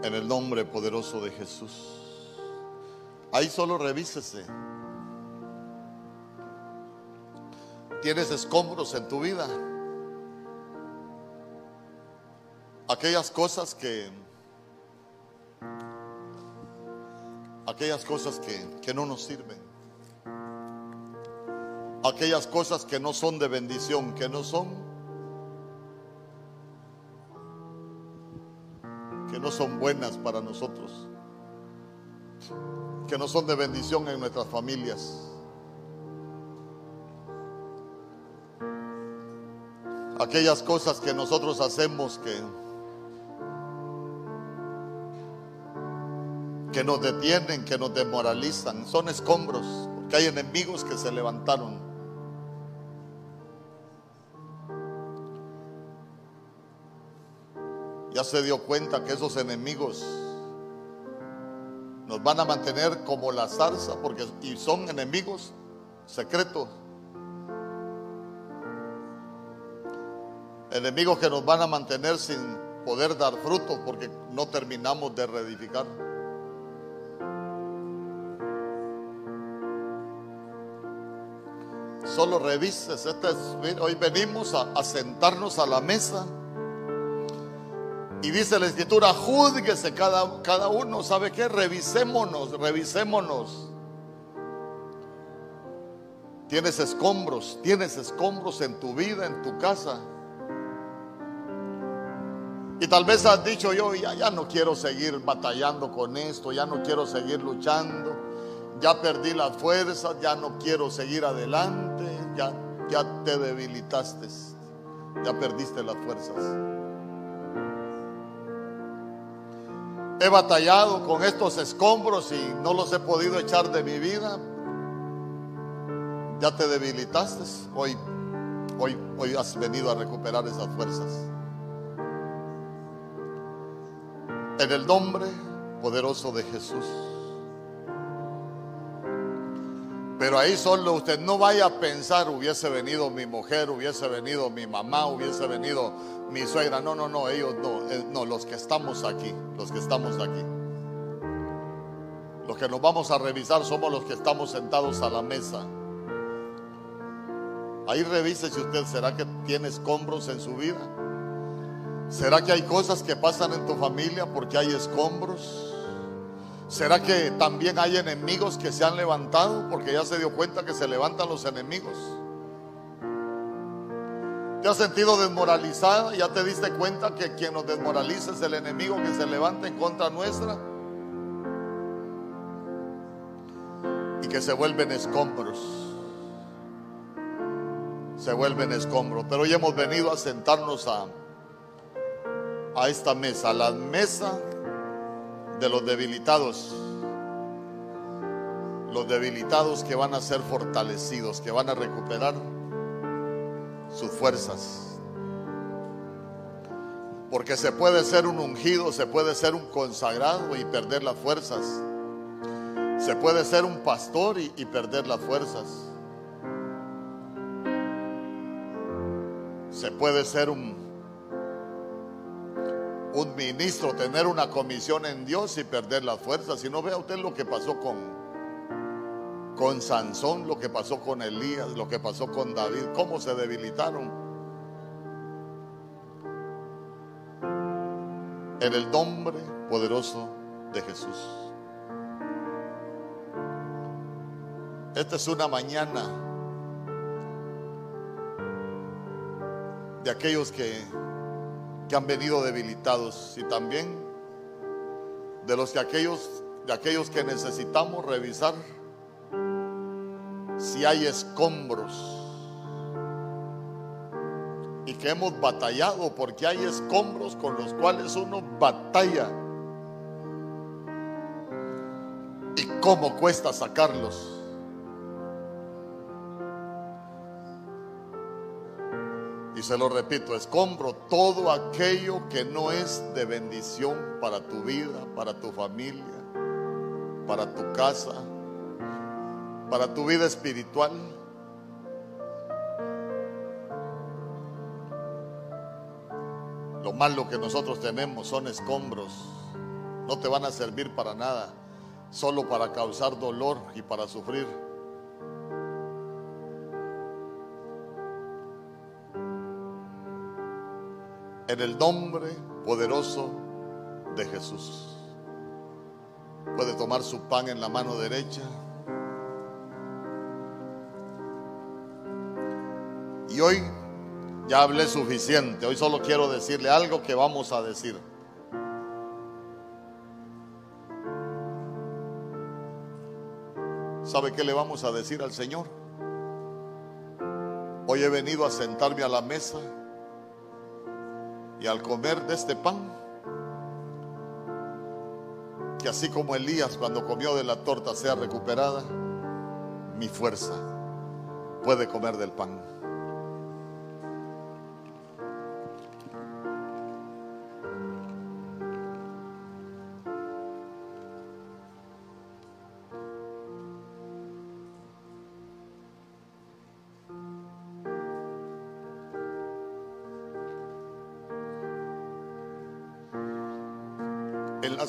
S1: En el nombre poderoso de Jesús. Ahí solo revísese. ¿Tienes escombros en tu vida? Aquellas cosas que aquellas cosas que, que no nos sirven, aquellas cosas que no son de bendición, que no son, que no son buenas para nosotros, que no son de bendición en nuestras familias. Aquellas cosas que nosotros hacemos que que nos detienen, que nos demoralizan, son escombros, porque hay enemigos que se levantaron. Ya se dio cuenta que esos enemigos nos van a mantener como la zarza, porque y son enemigos secretos. Enemigos que nos van a mantener sin poder dar frutos porque no terminamos de reedificar. Solo revises. Hoy venimos a, sentarnos a la mesa. Y dice la escritura, júzguese cada, cada uno. ¿Sabe qué? Revisémonos, revisémonos. Tienes escombros, tienes escombros en tu vida, en tu casa. Y tal vez has dicho yo, ya, ya no quiero seguir batallando con esto, ya no quiero seguir luchando ya perdí las fuerzas, ya no quiero seguir adelante, ya, ya te debilitaste, ya perdiste las fuerzas. He batallado con estos escombros y no los he podido echar de mi vida. Ya te debilitaste. Hoy, hoy, hoy has venido a recuperar esas fuerzas. En el nombre poderoso de Jesús. Pero ahí solo usted no vaya a pensar, hubiese venido mi mujer, hubiese venido mi mamá, hubiese venido mi suegra. No, no, no, ellos no, eh, no, los que estamos aquí, los que estamos aquí. Los que nos vamos a revisar somos los que estamos sentados a la mesa. Ahí revise si usted, ¿será que tiene escombros en su vida? ¿Será que hay cosas que pasan en tu familia porque hay escombros? ¿Será que también hay enemigos que se han levantado? Porque ya se dio cuenta que se levantan los enemigos. ¿Te has sentido desmoralizada? ¿Ya te diste cuenta que quien nos desmoraliza es el enemigo que se levanta en contra nuestra? Y que se vuelven escombros. Se vuelven escombros. Pero hoy hemos venido a sentarnos a, a esta mesa, a la mesa de los debilitados. Los debilitados que van a ser fortalecidos, que van a recuperar sus fuerzas. Porque se puede ser un ungido, se puede ser un consagrado y perder las fuerzas. Se puede ser un pastor y, y perder las fuerzas. Se puede ser un un ministro tener una comisión en Dios y perder las fuerzas. Si no vea usted lo que pasó con, con Sansón, lo que pasó con Elías, lo que pasó con David, cómo se debilitaron. En el nombre poderoso de Jesús. Esta es una mañana de aquellos que que han venido debilitados y también de los que aquellos de aquellos que necesitamos revisar si hay escombros y que hemos batallado porque hay escombros con los cuales uno batalla y cómo cuesta sacarlos. Se lo repito, escombro todo aquello que no es de bendición para tu vida, para tu familia, para tu casa, para tu vida espiritual. Lo malo que nosotros tenemos son escombros. No te van a servir para nada, solo para causar dolor y para sufrir. En el nombre poderoso de Jesús. Puede tomar su pan en la mano derecha. Y hoy ya hablé suficiente. Hoy solo quiero decirle algo que vamos a decir. ¿Sabe qué le vamos a decir al Señor? Hoy he venido a sentarme a la mesa y al comer de este pan, que así como Elías cuando comió de la torta sea recuperada, mi fuerza puede comer del pan.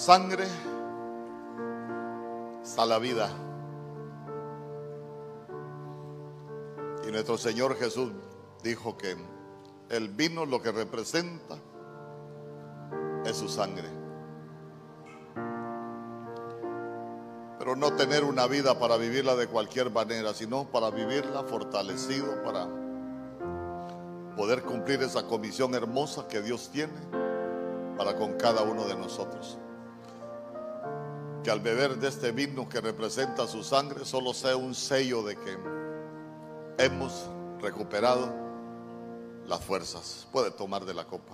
S1: Sangre está la vida. Y nuestro Señor Jesús dijo que el vino lo que representa es su sangre. Pero no tener una vida para vivirla de cualquier manera, sino para vivirla fortalecido, para poder cumplir esa comisión hermosa que Dios tiene para con cada uno de nosotros que al beber de este vino que representa su sangre solo sea un sello de que hemos recuperado las fuerzas. Puede tomar de la copa.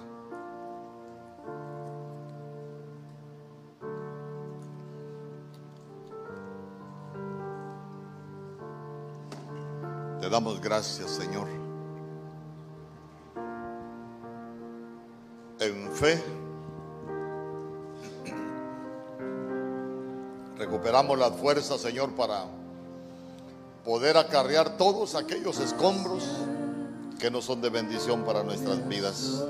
S1: Te damos gracias, Señor. En fe recuperamos las fuerzas, Señor, para poder acarrear todos aquellos escombros que no son de bendición para nuestras vidas.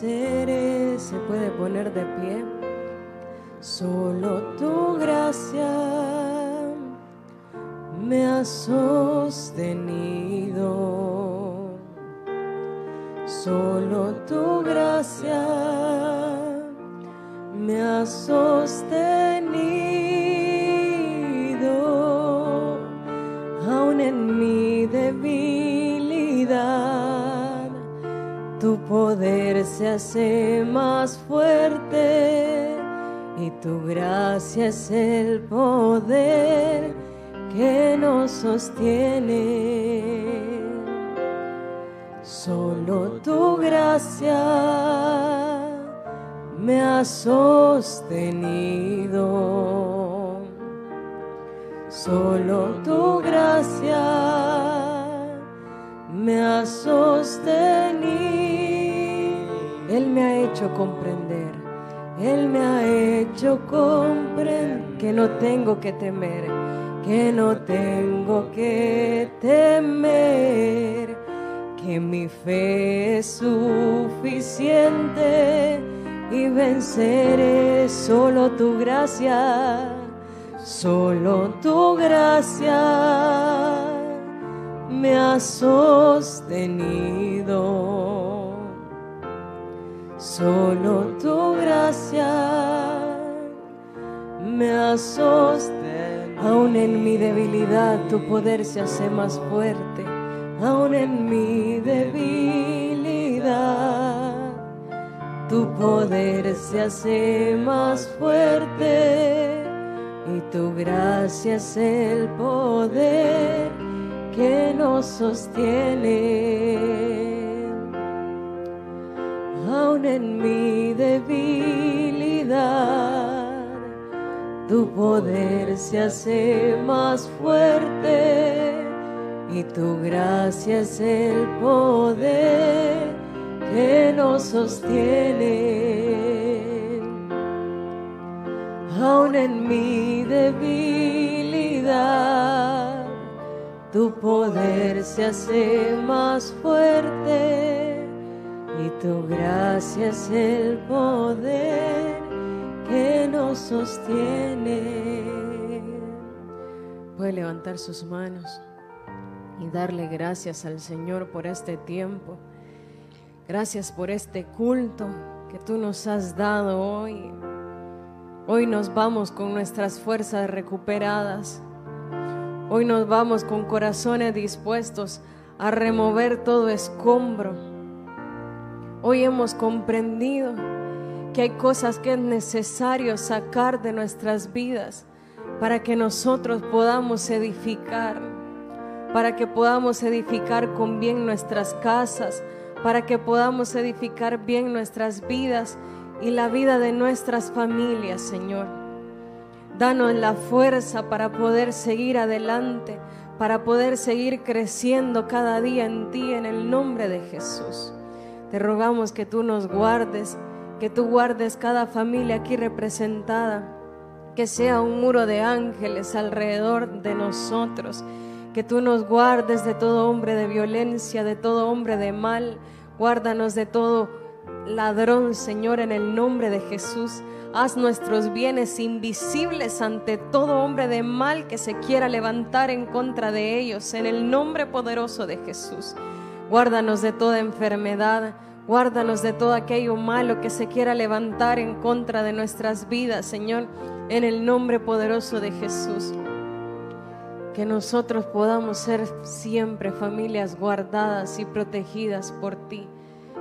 S2: Se puede poner de pie. Solo tu gracia me ha sostenido. Solo tu gracia me ha sostenido. Poder se hace más fuerte y tu gracia es el poder que nos sostiene. Solo tu gracia me ha sostenido. Solo tu gracia me ha sostenido. Él me ha hecho comprender. Él me ha hecho comprender que no tengo que temer, que no tengo que temer, que mi fe es suficiente y venceré solo tu gracia, solo tu gracia me ha sostenido. Solo tu gracia me ha. Aún en mi debilidad tu poder se hace más fuerte. Aún en mi debilidad tu poder se hace más fuerte. Y tu gracia es el poder que nos sostiene aún en mi debilidad, tu poder se hace más fuerte y tu gracia es el poder que nos sostiene. Aún en mi debilidad, tu poder se hace más fuerte tu gracia es el poder que nos sostiene. Puede levantar sus manos y darle gracias al Señor por este tiempo. Gracias por este culto que tú nos has dado hoy. Hoy nos vamos con nuestras fuerzas recuperadas. Hoy nos vamos con corazones dispuestos a remover todo escombro. Hoy hemos comprendido que hay cosas que es necesario sacar de nuestras vidas para que nosotros podamos edificar, para que podamos edificar con bien nuestras casas, para que podamos edificar bien nuestras vidas y la vida de nuestras familias, Señor. Danos la fuerza para poder seguir adelante, para poder seguir creciendo cada día en ti, en el nombre de Jesús. Te rogamos que tú nos guardes, que tú guardes cada familia aquí representada, que sea un muro de ángeles alrededor de nosotros que tú nos guardes de todo hombre de violencia, de todo hombre de mal. Guárdanos de todo ladrón, Señor, en el nombre de Jesús. Haz nuestros bienes invisibles ante todo hombre de mal que se quiera levantar en contra de ellos, en el nombre poderoso de Jesús. Guárdanos de toda enfermedad, guárdanos de todo aquello malo que se quiera levantar en contra de nuestras vidas, Señor, en el nombre poderoso de Jesús que nosotros podamos ser siempre familias guardadas y protegidas por ti,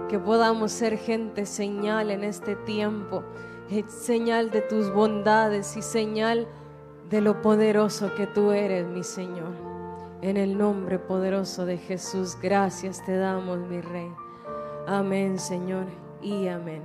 S2: que podamos ser gente señal en este tiempo, eh, señal de tus bondades y señal de lo poderoso que tú eres, mi Señor. En el nombre poderoso de Jesús, gracias te damos, mi Rey. Amén, Señor, y amén.